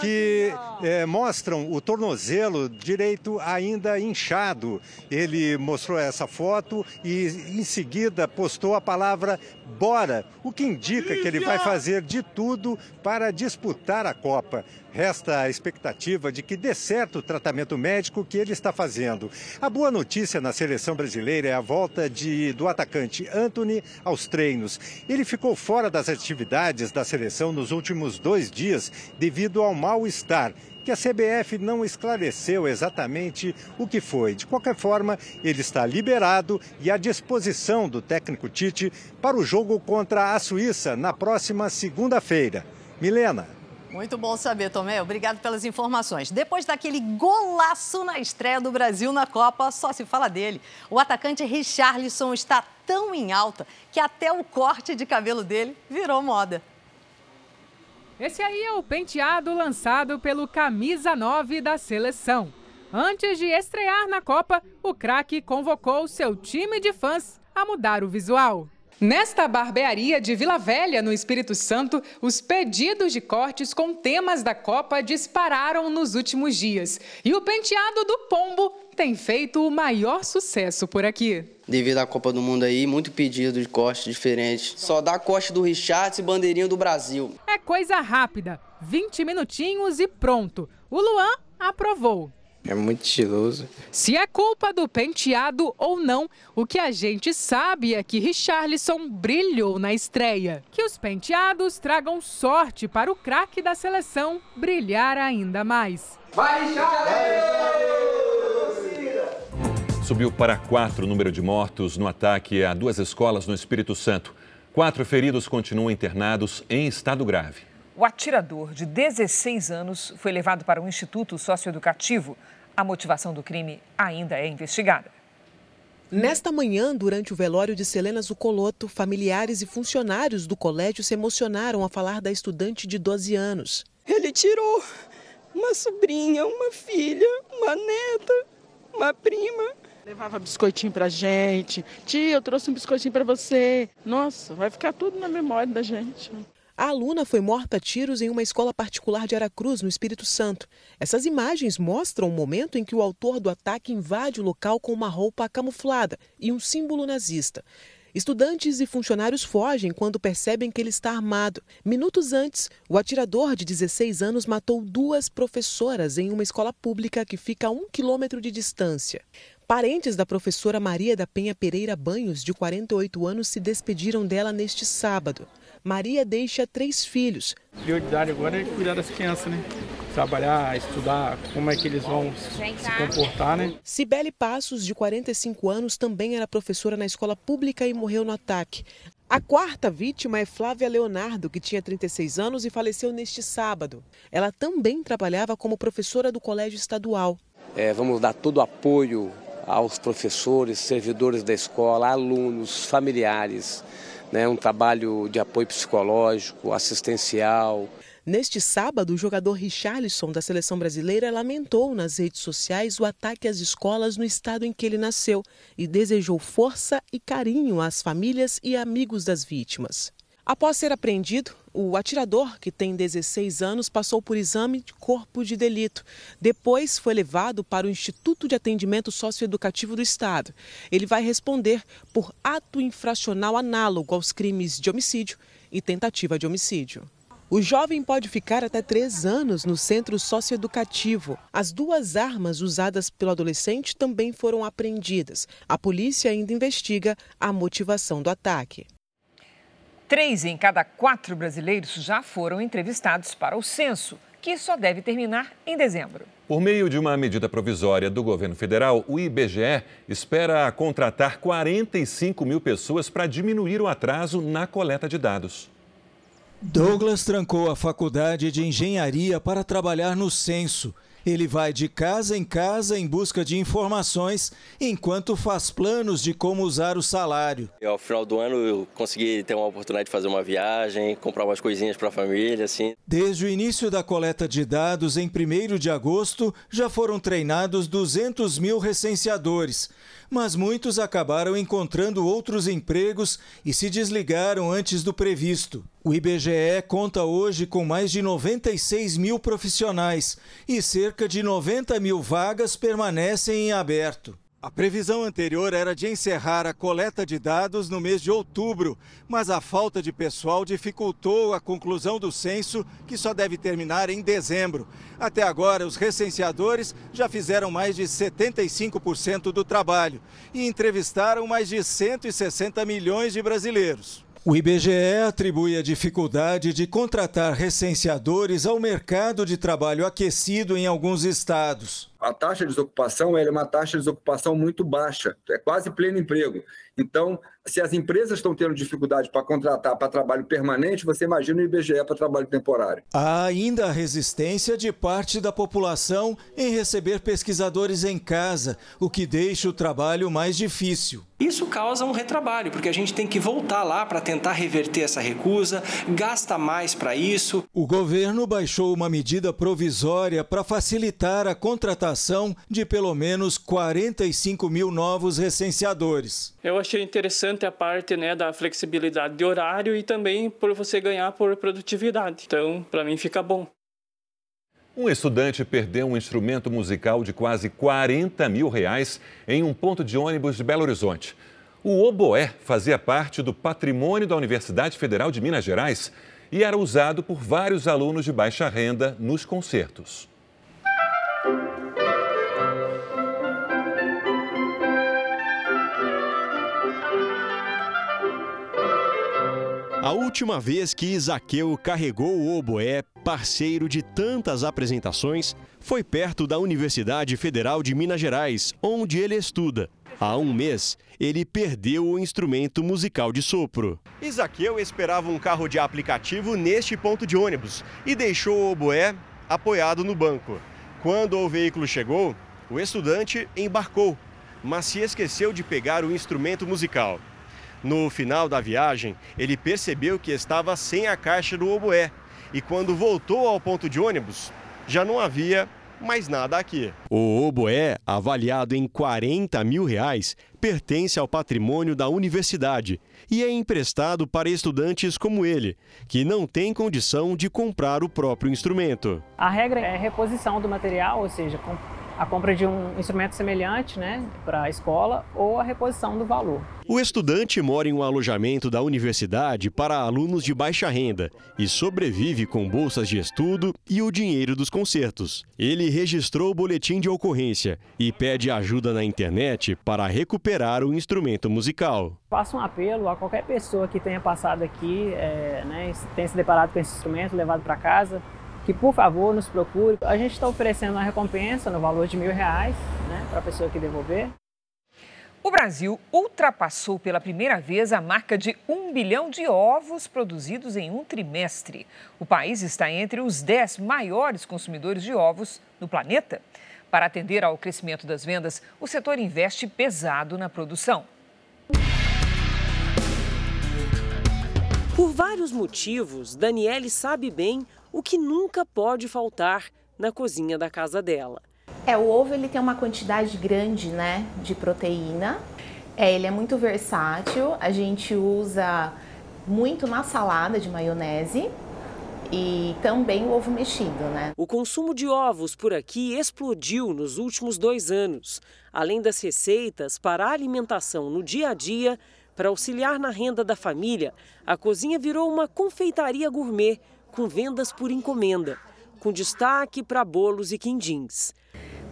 que é, mostram o tornozelo direito ainda inchado. Ele mostrou essa foto e em seguida postou a palavra bora, o que indica que ele vai fazer de tudo para disputar a Copa. Resta a expectativa de que dê certo o tratamento médico que ele está fazendo. A boa notícia na seleção brasileira é a volta de, do atacante Anthony aos treinos. Ele ficou fora das atividades da seleção nos últimos dois dias devido ao mal-estar que a CBF não esclareceu exatamente o que foi. De qualquer forma, ele está liberado e à disposição do técnico Tite para o jogo contra a Suíça na próxima segunda-feira. Milena. Muito bom saber, Tomé. Obrigado pelas informações. Depois daquele golaço na estreia do Brasil na Copa, só se fala dele. O atacante Richarlison está tão em alta que até o corte de cabelo dele virou moda. Esse aí é o penteado lançado pelo camisa 9 da seleção. Antes de estrear na Copa, o craque convocou seu time de fãs a mudar o visual. Nesta barbearia de Vila Velha, no Espírito Santo, os pedidos de cortes com temas da Copa dispararam nos últimos dias. E o penteado do pombo tem feito o maior sucesso por aqui. Devido à Copa do Mundo aí, muito pedido de corte diferente. Só dá corte do Richard e bandeirinha do Brasil. É coisa rápida, 20 minutinhos e pronto. O Luan aprovou. É muito estiloso. Se é culpa do penteado ou não, o que a gente sabe é que Richarlison brilhou na estreia. Que os penteados tragam sorte para o craque da seleção brilhar ainda mais. Vai, Subiu para quatro o número de mortos no ataque a duas escolas no Espírito Santo. Quatro feridos continuam internados em estado grave. O atirador, de 16 anos, foi levado para um instituto socioeducativo. A motivação do crime ainda é investigada. Nesta manhã, durante o velório de Selena Zucoloto, familiares e funcionários do colégio se emocionaram a falar da estudante de 12 anos. Ele tirou uma sobrinha, uma filha, uma neta, uma prima. Levava biscoitinho pra gente. Tia, eu trouxe um biscoitinho para você. Nossa, vai ficar tudo na memória da gente. A aluna foi morta a tiros em uma escola particular de Aracruz, no Espírito Santo. Essas imagens mostram o momento em que o autor do ataque invade o local com uma roupa camuflada e um símbolo nazista. Estudantes e funcionários fogem quando percebem que ele está armado. Minutos antes, o atirador de 16 anos matou duas professoras em uma escola pública que fica a um quilômetro de distância. Parentes da professora Maria da Penha Pereira Banhos, de 48 anos, se despediram dela neste sábado. Maria deixa três filhos. A prioridade agora é cuidar das crianças, né? Trabalhar, estudar, como é que eles vão se comportar, né? Cibele Passos, de 45 anos, também era professora na escola pública e morreu no ataque. A quarta vítima é Flávia Leonardo, que tinha 36 anos e faleceu neste sábado. Ela também trabalhava como professora do colégio estadual. É, vamos dar todo o apoio aos professores, servidores da escola, alunos, familiares né, um trabalho de apoio psicológico, assistencial. Neste sábado, o jogador Richarlison da seleção brasileira lamentou nas redes sociais o ataque às escolas no estado em que ele nasceu e desejou força e carinho às famílias e amigos das vítimas. Após ser apreendido, o atirador, que tem 16 anos, passou por exame de corpo de delito. Depois foi levado para o Instituto de Atendimento Socioeducativo do Estado. Ele vai responder por ato infracional análogo aos crimes de homicídio e tentativa de homicídio. O jovem pode ficar até três anos no centro socioeducativo. As duas armas usadas pelo adolescente também foram apreendidas. A polícia ainda investiga a motivação do ataque. Três em cada quatro brasileiros já foram entrevistados para o censo, que só deve terminar em dezembro. Por meio de uma medida provisória do governo federal, o IBGE espera contratar 45 mil pessoas para diminuir o atraso na coleta de dados. Douglas trancou a faculdade de engenharia para trabalhar no censo. Ele vai de casa em casa em busca de informações, enquanto faz planos de como usar o salário. E ao final do ano eu consegui ter uma oportunidade de fazer uma viagem, comprar umas coisinhas para a família, assim. Desde o início da coleta de dados, em 1 de agosto, já foram treinados 200 mil recenseadores mas muitos acabaram encontrando outros empregos e se desligaram antes do previsto. O IBGE conta hoje com mais de 96 mil profissionais e cerca de 90 mil vagas permanecem em aberto. A previsão anterior era de encerrar a coleta de dados no mês de outubro, mas a falta de pessoal dificultou a conclusão do censo, que só deve terminar em dezembro. Até agora, os recenseadores já fizeram mais de 75% do trabalho e entrevistaram mais de 160 milhões de brasileiros. O IBGE atribui a dificuldade de contratar recenseadores ao mercado de trabalho aquecido em alguns estados. A taxa de desocupação é uma taxa de desocupação muito baixa, é quase pleno emprego. Então, se as empresas estão tendo dificuldade para contratar para trabalho permanente, você imagina o IBGE para trabalho temporário. Há ainda a resistência de parte da população em receber pesquisadores em casa, o que deixa o trabalho mais difícil. Isso causa um retrabalho, porque a gente tem que voltar lá para tentar reverter essa recusa, gasta mais para isso. O governo baixou uma medida provisória para facilitar a contratação de pelo menos 45 mil novos recenseadores. Eu achei interessante a parte né, da flexibilidade de horário e também por você ganhar por produtividade. Então, para mim, fica bom. Um estudante perdeu um instrumento musical de quase 40 mil reais em um ponto de ônibus de Belo Horizonte. O oboé fazia parte do patrimônio da Universidade Federal de Minas Gerais e era usado por vários alunos de baixa renda nos concertos. A última vez que Isaqueu carregou o oboé, parceiro de tantas apresentações, foi perto da Universidade Federal de Minas Gerais, onde ele estuda. Há um mês, ele perdeu o instrumento musical de sopro. Isaqueu esperava um carro de aplicativo neste ponto de ônibus e deixou o oboé apoiado no banco. Quando o veículo chegou, o estudante embarcou, mas se esqueceu de pegar o instrumento musical. No final da viagem, ele percebeu que estava sem a caixa do oboé e quando voltou ao ponto de ônibus, já não havia mais nada aqui. O oboé, avaliado em 40 mil reais, pertence ao patrimônio da universidade e é emprestado para estudantes como ele, que não têm condição de comprar o próprio instrumento. A regra é reposição do material, ou seja, a compra de um instrumento semelhante né, para a escola ou a reposição do valor. O estudante mora em um alojamento da universidade para alunos de baixa renda e sobrevive com bolsas de estudo e o dinheiro dos concertos. Ele registrou o boletim de ocorrência e pede ajuda na internet para recuperar o instrumento musical. Faço um apelo a qualquer pessoa que tenha passado aqui, é, né, tenha se deparado com esse instrumento, levado para casa, que por favor nos procure. A gente está oferecendo uma recompensa no valor de mil reais né, para a pessoa que devolver. O Brasil ultrapassou pela primeira vez a marca de um bilhão de ovos produzidos em um trimestre. O país está entre os dez maiores consumidores de ovos no planeta. Para atender ao crescimento das vendas, o setor investe pesado na produção. Por vários motivos, Daniele sabe bem o que nunca pode faltar na cozinha da casa dela. É, o ovo ele tem uma quantidade grande, né, de proteína. É, ele é muito versátil. A gente usa muito na salada de maionese e também o ovo mexido, né? O consumo de ovos por aqui explodiu nos últimos dois anos. Além das receitas para a alimentação no dia a dia, para auxiliar na renda da família, a cozinha virou uma confeitaria gourmet com vendas por encomenda, com destaque para bolos e quindins.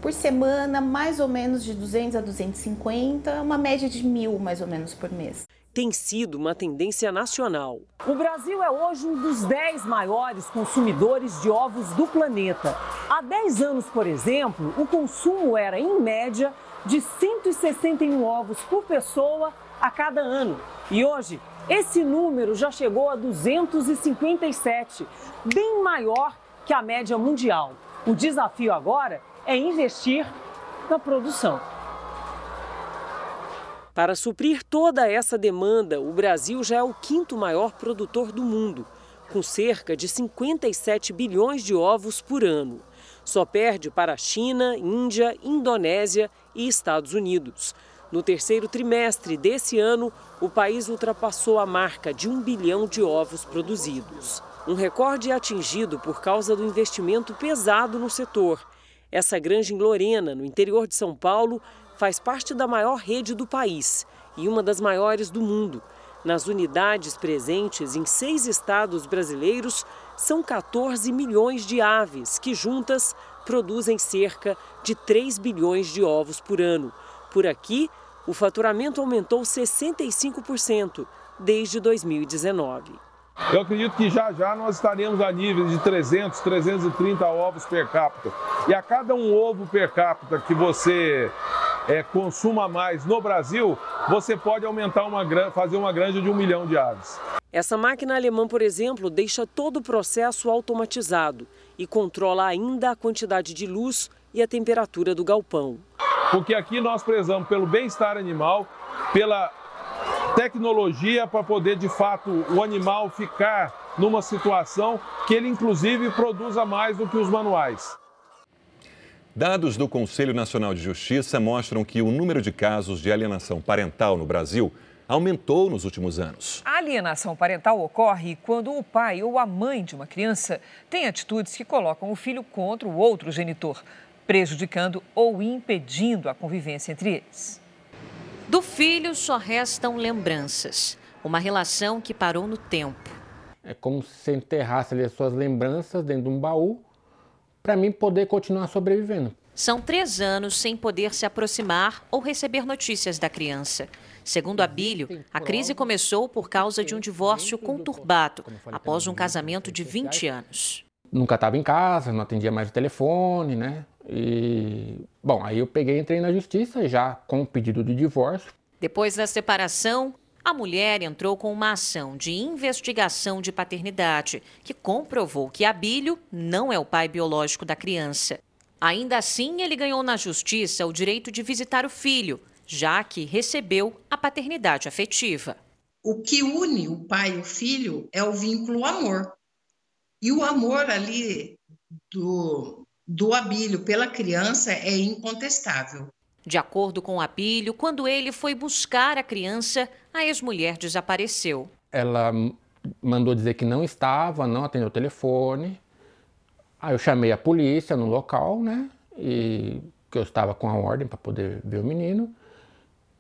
Por semana, mais ou menos de 200 a 250, uma média de mil mais ou menos por mês. tem sido uma tendência nacional. O Brasil é hoje um dos 10 maiores consumidores de ovos do planeta. Há 10 anos, por exemplo, o consumo era, em média, de 161 ovos por pessoa a cada ano. E hoje, esse número já chegou a 257, bem maior que a média mundial. O desafio agora é investir na produção. Para suprir toda essa demanda, o Brasil já é o quinto maior produtor do mundo, com cerca de 57 bilhões de ovos por ano. Só perde para a China, Índia, Indonésia e Estados Unidos. No terceiro trimestre desse ano, o país ultrapassou a marca de um bilhão de ovos produzidos. Um recorde atingido por causa do investimento pesado no setor. Essa granja em Lorena, no interior de São Paulo, faz parte da maior rede do país e uma das maiores do mundo. Nas unidades presentes em seis estados brasileiros, são 14 milhões de aves que, juntas, produzem cerca de 3 bilhões de ovos por ano. Por aqui, o faturamento aumentou 65% desde 2019. Eu acredito que já já nós estaremos a nível de 300, 330 ovos per capita. E a cada um ovo per capita que você é, consuma mais no Brasil, você pode aumentar uma fazer uma granja de um milhão de aves. Essa máquina alemã, por exemplo, deixa todo o processo automatizado e controla ainda a quantidade de luz e a temperatura do galpão. Porque aqui nós prezamos pelo bem-estar animal, pela tecnologia para poder de fato o animal ficar numa situação que ele inclusive produza mais do que os manuais. Dados do Conselho Nacional de Justiça mostram que o número de casos de alienação parental no Brasil aumentou nos últimos anos. A alienação parental ocorre quando o pai ou a mãe de uma criança tem atitudes que colocam o filho contra o outro genitor, prejudicando ou impedindo a convivência entre eles. Do filho só restam lembranças, uma relação que parou no tempo. É como se enterrasse ali as suas lembranças dentro de um baú para mim poder continuar sobrevivendo. São três anos sem poder se aproximar ou receber notícias da criança. Segundo Abílio, a crise começou por causa de um divórcio conturbado, após um casamento de 20 anos. Nunca estava em casa, não atendia mais o telefone, né? E, bom, aí eu peguei e entrei na justiça já com o pedido de divórcio. Depois da separação, a mulher entrou com uma ação de investigação de paternidade que comprovou que Abílio não é o pai biológico da criança. Ainda assim, ele ganhou na justiça o direito de visitar o filho, já que recebeu a paternidade afetiva. O que une o pai e o filho é o vínculo amor. E o amor ali do, do Abílio pela criança é incontestável. De acordo com Abílio, quando ele foi buscar a criança, a ex-mulher desapareceu. Ela mandou dizer que não estava, não atendeu o telefone. Aí eu chamei a polícia no local, né? E que eu estava com a ordem para poder ver o menino.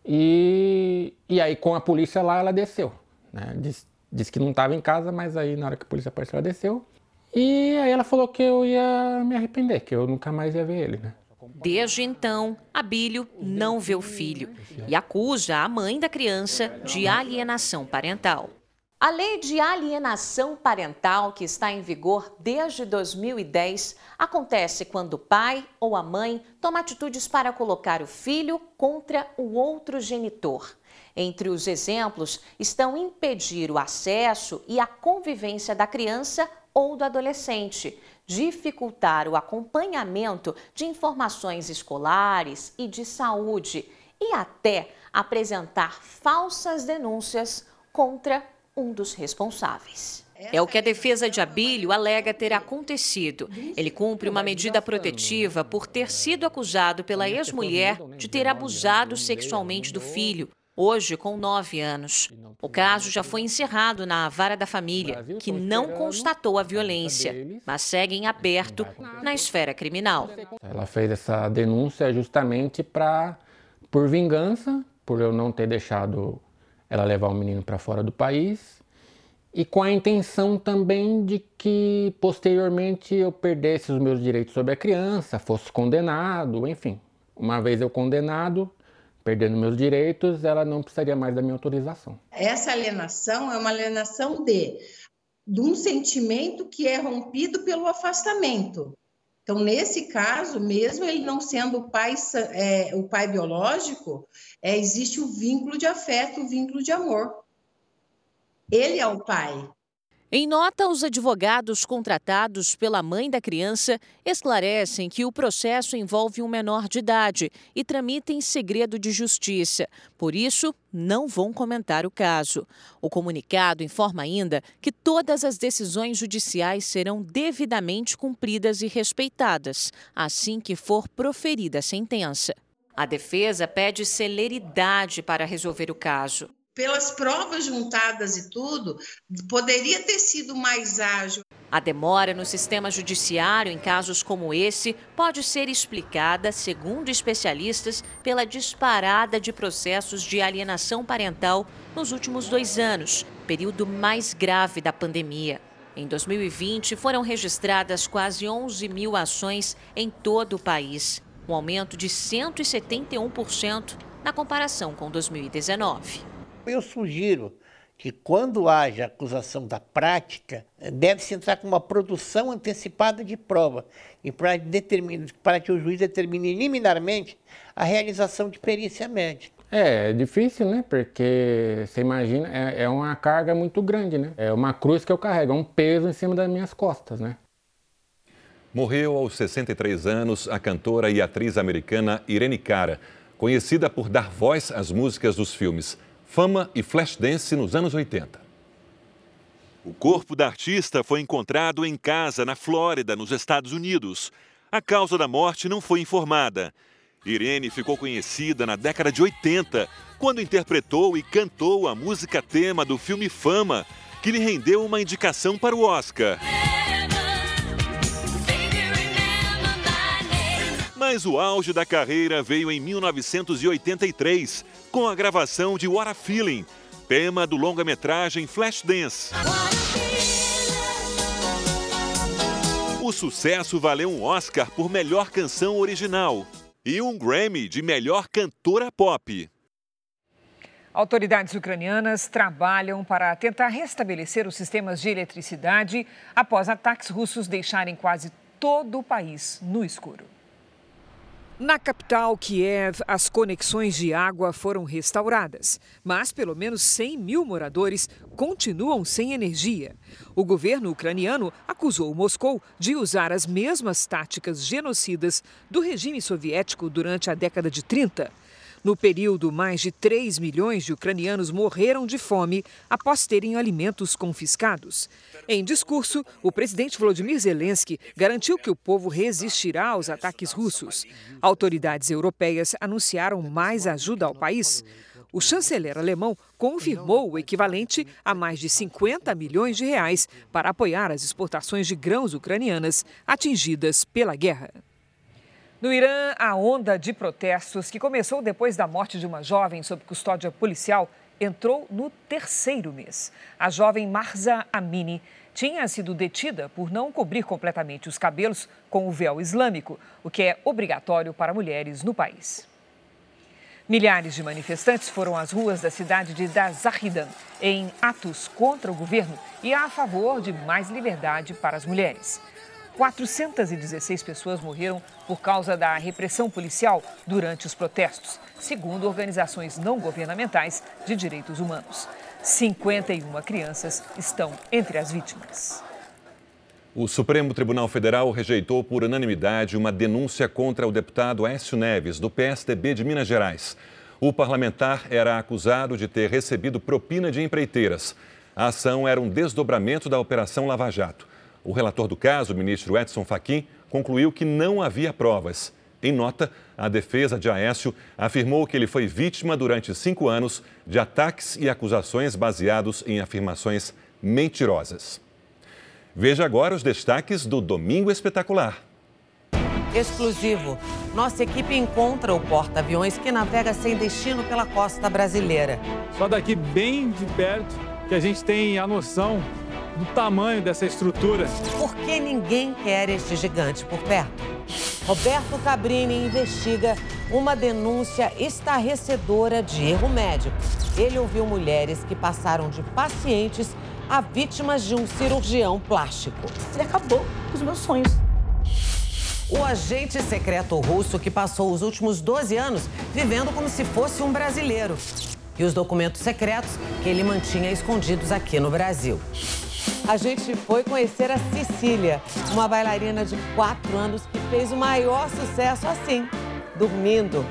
E, e aí com a polícia lá ela desceu, né? Diz, disse que não estava em casa, mas aí na hora que a polícia apareceu ela desceu. E aí ela falou que eu ia me arrepender, que eu nunca mais ia ver ele, né? Desde então, Abílio não vê o filho e acusa a mãe da criança de alienação parental. A lei de alienação parental, que está em vigor desde 2010, acontece quando o pai ou a mãe toma atitudes para colocar o filho contra o outro genitor. Entre os exemplos estão impedir o acesso e a convivência da criança ou do adolescente, dificultar o acompanhamento de informações escolares e de saúde e até apresentar falsas denúncias contra um dos responsáveis. É o que a defesa de Abílio alega ter acontecido. Ele cumpre uma medida protetiva por ter sido acusado pela ex-mulher de ter abusado sexualmente do filho hoje com nove anos. O caso já foi encerrado na vara da família, que não constatou a violência, mas segue em aberto na esfera criminal. Ela fez essa denúncia justamente para por vingança, por eu não ter deixado ela levar o menino para fora do país e com a intenção também de que posteriormente eu perdesse os meus direitos sobre a criança, fosse condenado, enfim. Uma vez eu condenado, perdendo meus direitos, ela não precisaria mais da minha autorização. Essa alienação é uma alienação de, de um sentimento que é rompido pelo afastamento. Então, nesse caso, mesmo ele não sendo o pai, é, o pai biológico, é, existe o vínculo de afeto, o vínculo de amor. Ele é o pai, em nota, os advogados contratados pela mãe da criança esclarecem que o processo envolve um menor de idade e tramita em segredo de justiça. Por isso, não vão comentar o caso. O comunicado informa ainda que todas as decisões judiciais serão devidamente cumpridas e respeitadas assim que for proferida a sentença. A defesa pede celeridade para resolver o caso pelas provas juntadas e tudo, poderia ter sido mais ágil. A demora no sistema judiciário em casos como esse pode ser explicada, segundo especialistas, pela disparada de processos de alienação parental nos últimos dois anos, período mais grave da pandemia. Em 2020, foram registradas quase 11 mil ações em todo o país, um aumento de 171% na comparação com 2019. Eu sugiro que quando haja acusação da prática, deve-se entrar com uma produção antecipada de prova e para, para que o juiz determine liminarmente a realização de perícia médica. É, é difícil, né? Porque você imagina, é, é uma carga muito grande, né? É uma cruz que eu carrego, é um peso em cima das minhas costas, né? Morreu aos 63 anos a cantora e atriz americana Irene Cara, conhecida por dar voz às músicas dos filmes Fama e Flashdance nos anos 80. O corpo da artista foi encontrado em casa, na Flórida, nos Estados Unidos. A causa da morte não foi informada. Irene ficou conhecida na década de 80, quando interpretou e cantou a música tema do filme Fama, que lhe rendeu uma indicação para o Oscar. Mas o auge da carreira veio em 1983, com a gravação de What a Feeling, tema do longa-metragem Flashdance. O sucesso valeu um Oscar por melhor canção original e um Grammy de melhor cantora pop. Autoridades ucranianas trabalham para tentar restabelecer os sistemas de eletricidade após ataques russos deixarem quase todo o país no escuro. Na capital, Kiev, as conexões de água foram restauradas, mas pelo menos 100 mil moradores continuam sem energia. O governo ucraniano acusou Moscou de usar as mesmas táticas genocidas do regime soviético durante a década de 30. No período, mais de 3 milhões de ucranianos morreram de fome após terem alimentos confiscados. Em discurso, o presidente Volodymyr Zelensky garantiu que o povo resistirá aos ataques russos. Autoridades europeias anunciaram mais ajuda ao país. O chanceler alemão confirmou o equivalente a mais de 50 milhões de reais para apoiar as exportações de grãos ucranianas atingidas pela guerra. No Irã, a onda de protestos que começou depois da morte de uma jovem sob custódia policial entrou no terceiro mês. A jovem Marza Amini tinha sido detida por não cobrir completamente os cabelos com o véu islâmico, o que é obrigatório para mulheres no país. Milhares de manifestantes foram às ruas da cidade de Dazahidan em atos contra o governo e a favor de mais liberdade para as mulheres. 416 pessoas morreram por causa da repressão policial durante os protestos, segundo organizações não governamentais de direitos humanos. 51 crianças estão entre as vítimas. O Supremo Tribunal Federal rejeitou por unanimidade uma denúncia contra o deputado Écio Neves, do PSDB de Minas Gerais. O parlamentar era acusado de ter recebido propina de empreiteiras. A ação era um desdobramento da Operação Lava Jato. O relator do caso, o ministro Edson Fachin, concluiu que não havia provas. Em nota, a defesa de Aécio afirmou que ele foi vítima durante cinco anos de ataques e acusações baseados em afirmações mentirosas. Veja agora os destaques do Domingo Espetacular. Exclusivo. Nossa equipe encontra o porta-aviões que navega sem destino pela costa brasileira. Só daqui bem de perto que a gente tem a noção do tamanho dessa estrutura. Por que ninguém quer este gigante por perto? Roberto Cabrini investiga uma denúncia estarrecedora de erro médico. Ele ouviu mulheres que passaram de pacientes a vítimas de um cirurgião plástico. Ele acabou com os meus sonhos. O agente secreto russo que passou os últimos 12 anos vivendo como se fosse um brasileiro. E os documentos secretos que ele mantinha escondidos aqui no Brasil. A gente foi conhecer a Cecília, uma bailarina de 4 anos que fez o maior sucesso assim, dormindo.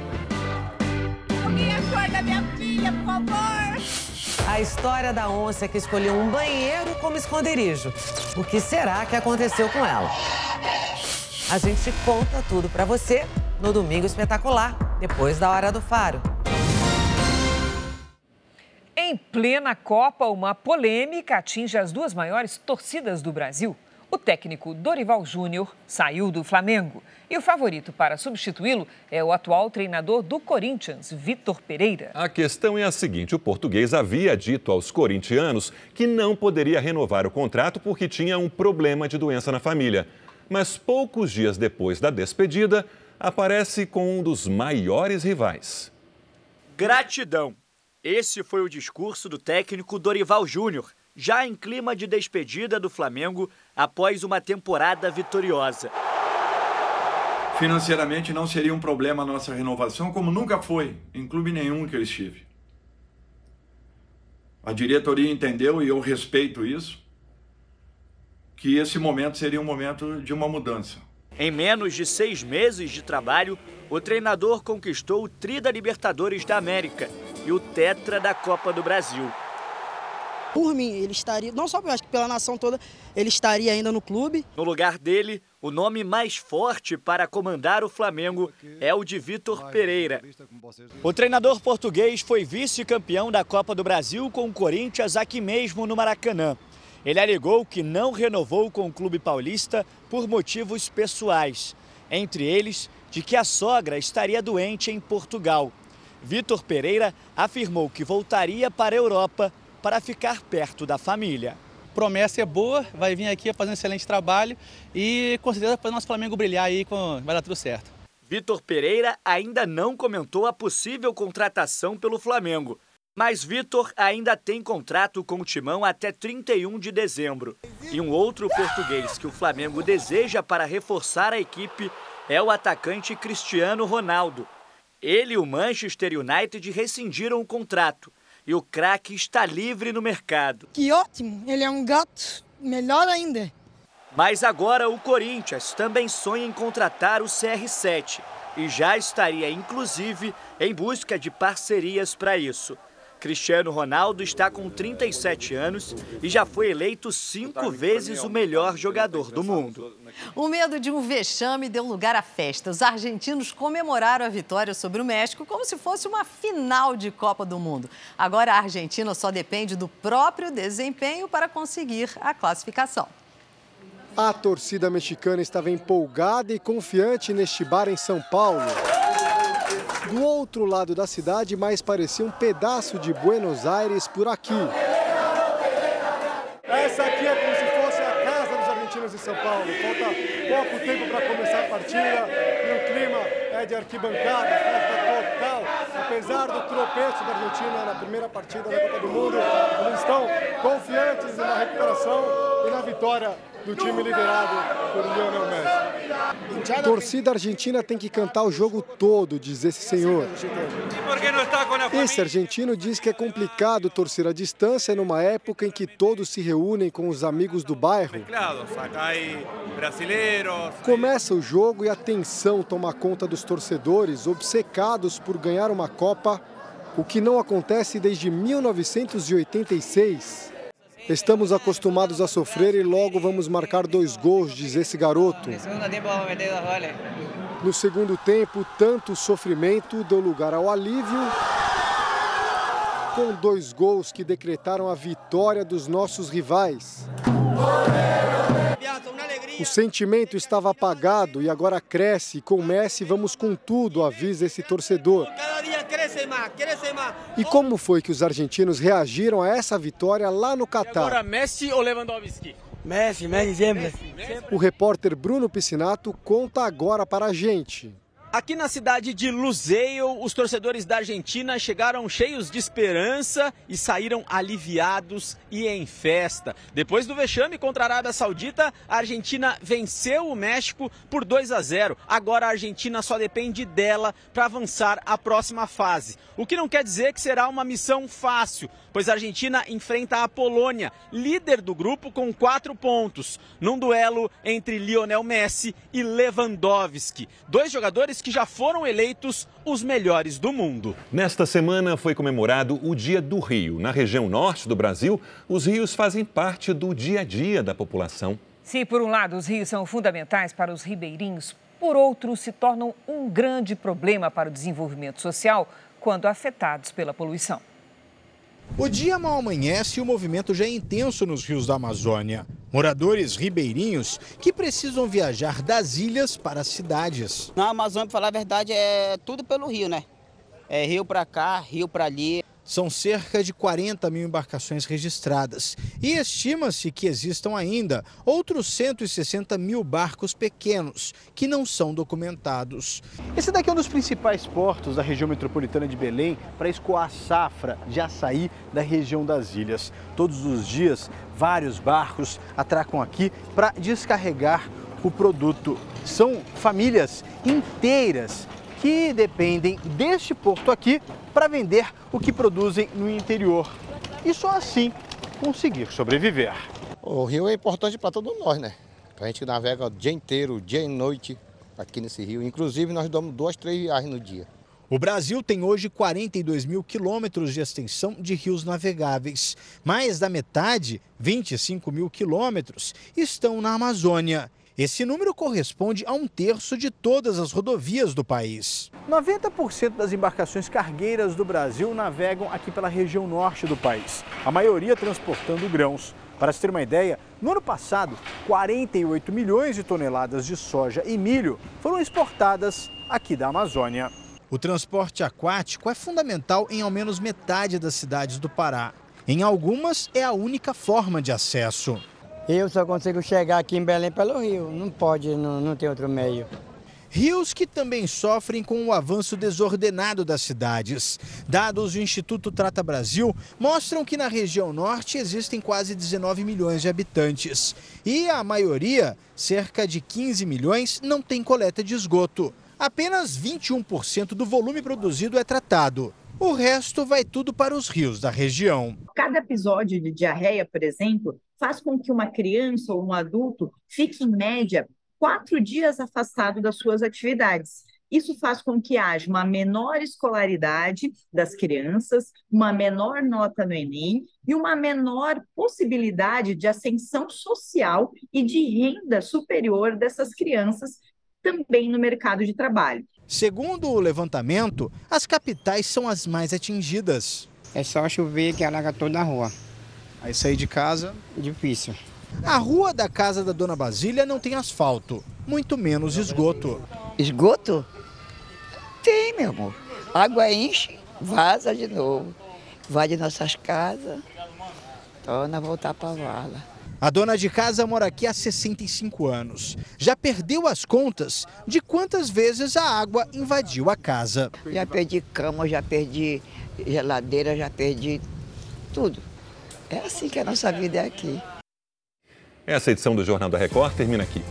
Alguém acorda minha filha, por favor! A história da onça que escolheu um banheiro como esconderijo. O que será que aconteceu com ela? A gente conta tudo para você no Domingo Espetacular, depois da Hora do Faro. Em plena Copa, uma polêmica atinge as duas maiores torcidas do Brasil. O técnico Dorival Júnior saiu do Flamengo e o favorito para substituí-lo é o atual treinador do Corinthians, Vitor Pereira. A questão é a seguinte: o português havia dito aos corintianos que não poderia renovar o contrato porque tinha um problema de doença na família. Mas poucos dias depois da despedida, aparece com um dos maiores rivais. Gratidão. Esse foi o discurso do técnico Dorival Júnior, já em clima de despedida do Flamengo após uma temporada vitoriosa. Financeiramente não seria um problema a nossa renovação, como nunca foi em clube nenhum que eu estive. A diretoria entendeu e eu respeito isso, que esse momento seria um momento de uma mudança. Em menos de seis meses de trabalho, o treinador conquistou o Tri da Libertadores da América e o Tetra da Copa do Brasil. Por mim, ele estaria, não só acho que pela nação toda, ele estaria ainda no clube. No lugar dele, o nome mais forte para comandar o Flamengo é o de Vitor Pereira. O treinador português foi vice-campeão da Copa do Brasil com o Corinthians aqui mesmo no Maracanã. Ele alegou que não renovou com o clube paulista por motivos pessoais, entre eles de que a sogra estaria doente em Portugal. Vitor Pereira afirmou que voltaria para a Europa para ficar perto da família. Promessa é boa, vai vir aqui fazer um excelente trabalho e com certeza para o nosso Flamengo brilhar aí, vai dar tudo certo. Vitor Pereira ainda não comentou a possível contratação pelo Flamengo, mas Vitor ainda tem contrato com o Timão até 31 de dezembro. E um outro português que o Flamengo deseja para reforçar a equipe é o atacante Cristiano Ronaldo. Ele e o Manchester United rescindiram o contrato e o craque está livre no mercado. Que ótimo, ele é um gato, melhor ainda. Mas agora o Corinthians também sonha em contratar o CR7 e já estaria, inclusive, em busca de parcerias para isso. Cristiano Ronaldo está com 37 anos e já foi eleito cinco vezes o melhor jogador do mundo. O medo de um vexame deu lugar à festa. Os argentinos comemoraram a vitória sobre o México como se fosse uma final de Copa do Mundo. Agora a Argentina só depende do próprio desempenho para conseguir a classificação. A torcida mexicana estava empolgada e confiante neste bar em São Paulo. Do outro lado da cidade, mais parecia um pedaço de Buenos Aires por aqui. Essa aqui é como se fosse a casa dos argentinos em São Paulo. Falta pouco tempo para começar a partida e o clima é de arquibancada, festa total. Apesar do tropeço da Argentina na primeira partida da Copa do Mundo, eles estão confiantes na recuperação e na vitória do time liderado por Lionel Messi. Torcida argentina tem que cantar o jogo todo, diz esse senhor. Esse argentino diz que é complicado torcer à distância numa época em que todos se reúnem com os amigos do bairro. Começa o jogo e a tensão toma conta dos torcedores, obcecados por ganhar uma Copa, o que não acontece desde 1986. Estamos acostumados a sofrer e logo vamos marcar dois gols, diz esse garoto. No segundo tempo, tanto sofrimento deu lugar ao alívio, com dois gols que decretaram a vitória dos nossos rivais. O sentimento estava apagado e agora cresce. Com Messi, vamos com tudo, avisa esse torcedor. E como foi que os argentinos reagiram a essa vitória lá no Catar? Agora Messi ou Lewandowski? Messi, Messi sempre. O repórter Bruno Piscinato conta agora para a gente. Aqui na cidade de Luzeio, os torcedores da Argentina chegaram cheios de esperança e saíram aliviados e em festa. Depois do vexame contra a Arábia Saudita, a Argentina venceu o México por 2 a 0. Agora a Argentina só depende dela para avançar à próxima fase. O que não quer dizer que será uma missão fácil, pois a Argentina enfrenta a Polônia, líder do grupo com quatro pontos, num duelo entre Lionel Messi e Lewandowski. Dois jogadores que já foram eleitos os melhores do mundo. Nesta semana foi comemorado o Dia do Rio. Na região norte do Brasil, os rios fazem parte do dia a dia da população. Se, por um lado, os rios são fundamentais para os ribeirinhos, por outro, se tornam um grande problema para o desenvolvimento social quando afetados pela poluição. O dia mal amanhece e o movimento já é intenso nos rios da Amazônia. Moradores ribeirinhos que precisam viajar das ilhas para as cidades. Na Amazônia, para falar a verdade, é tudo pelo rio, né? É rio para cá, rio para ali. São cerca de 40 mil embarcações registradas e estima-se que existam ainda outros 160 mil barcos pequenos que não são documentados. Esse daqui é um dos principais portos da região metropolitana de Belém para escoar safra de açaí da região das ilhas. Todos os dias, vários barcos atracam aqui para descarregar o produto. São famílias inteiras que dependem deste porto aqui para vender o que produzem no interior e só assim conseguir sobreviver. O rio é importante para todos nós, né? A gente navega o dia inteiro, dia e noite aqui nesse rio. Inclusive, nós damos duas, três viagens no dia. O Brasil tem hoje 42 mil quilômetros de extensão de rios navegáveis. Mais da metade, 25 mil quilômetros, estão na Amazônia. Esse número corresponde a um terço de todas as rodovias do país. 90% das embarcações cargueiras do Brasil navegam aqui pela região norte do país, a maioria transportando grãos. Para se ter uma ideia, no ano passado, 48 milhões de toneladas de soja e milho foram exportadas aqui da Amazônia. O transporte aquático é fundamental em ao menos metade das cidades do Pará. Em algumas, é a única forma de acesso. Eu só consigo chegar aqui em Belém pelo rio, não pode, não, não tem outro meio. Rios que também sofrem com o avanço desordenado das cidades. Dados do Instituto Trata Brasil mostram que na região norte existem quase 19 milhões de habitantes. E a maioria, cerca de 15 milhões, não tem coleta de esgoto. Apenas 21% do volume produzido é tratado. O resto vai tudo para os rios da região. Cada episódio de diarreia, por exemplo, faz com que uma criança ou um adulto fique, em média, quatro dias afastado das suas atividades. Isso faz com que haja uma menor escolaridade das crianças, uma menor nota no Enem e uma menor possibilidade de ascensão social e de renda superior dessas crianças também no mercado de trabalho. Segundo o levantamento, as capitais são as mais atingidas. É só chover que alaga toda a rua. Aí sair de casa? Difícil. A rua da casa da Dona Basília não tem asfalto, muito menos esgoto. Esgoto? Tem, meu amor. Água enche, vaza de novo. Vai de nossas casas, torna voltar para a vala. A dona de casa mora aqui há 65 anos. Já perdeu as contas de quantas vezes a água invadiu a casa. Já perdi cama, já perdi geladeira, já perdi tudo. É assim que a nossa vida é aqui. Essa edição do Jornal da Record termina aqui.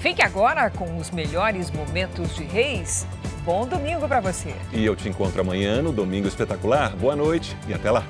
Fique agora com os melhores momentos de Reis. Bom domingo para você. E eu te encontro amanhã no Domingo Espetacular. Boa noite e até lá.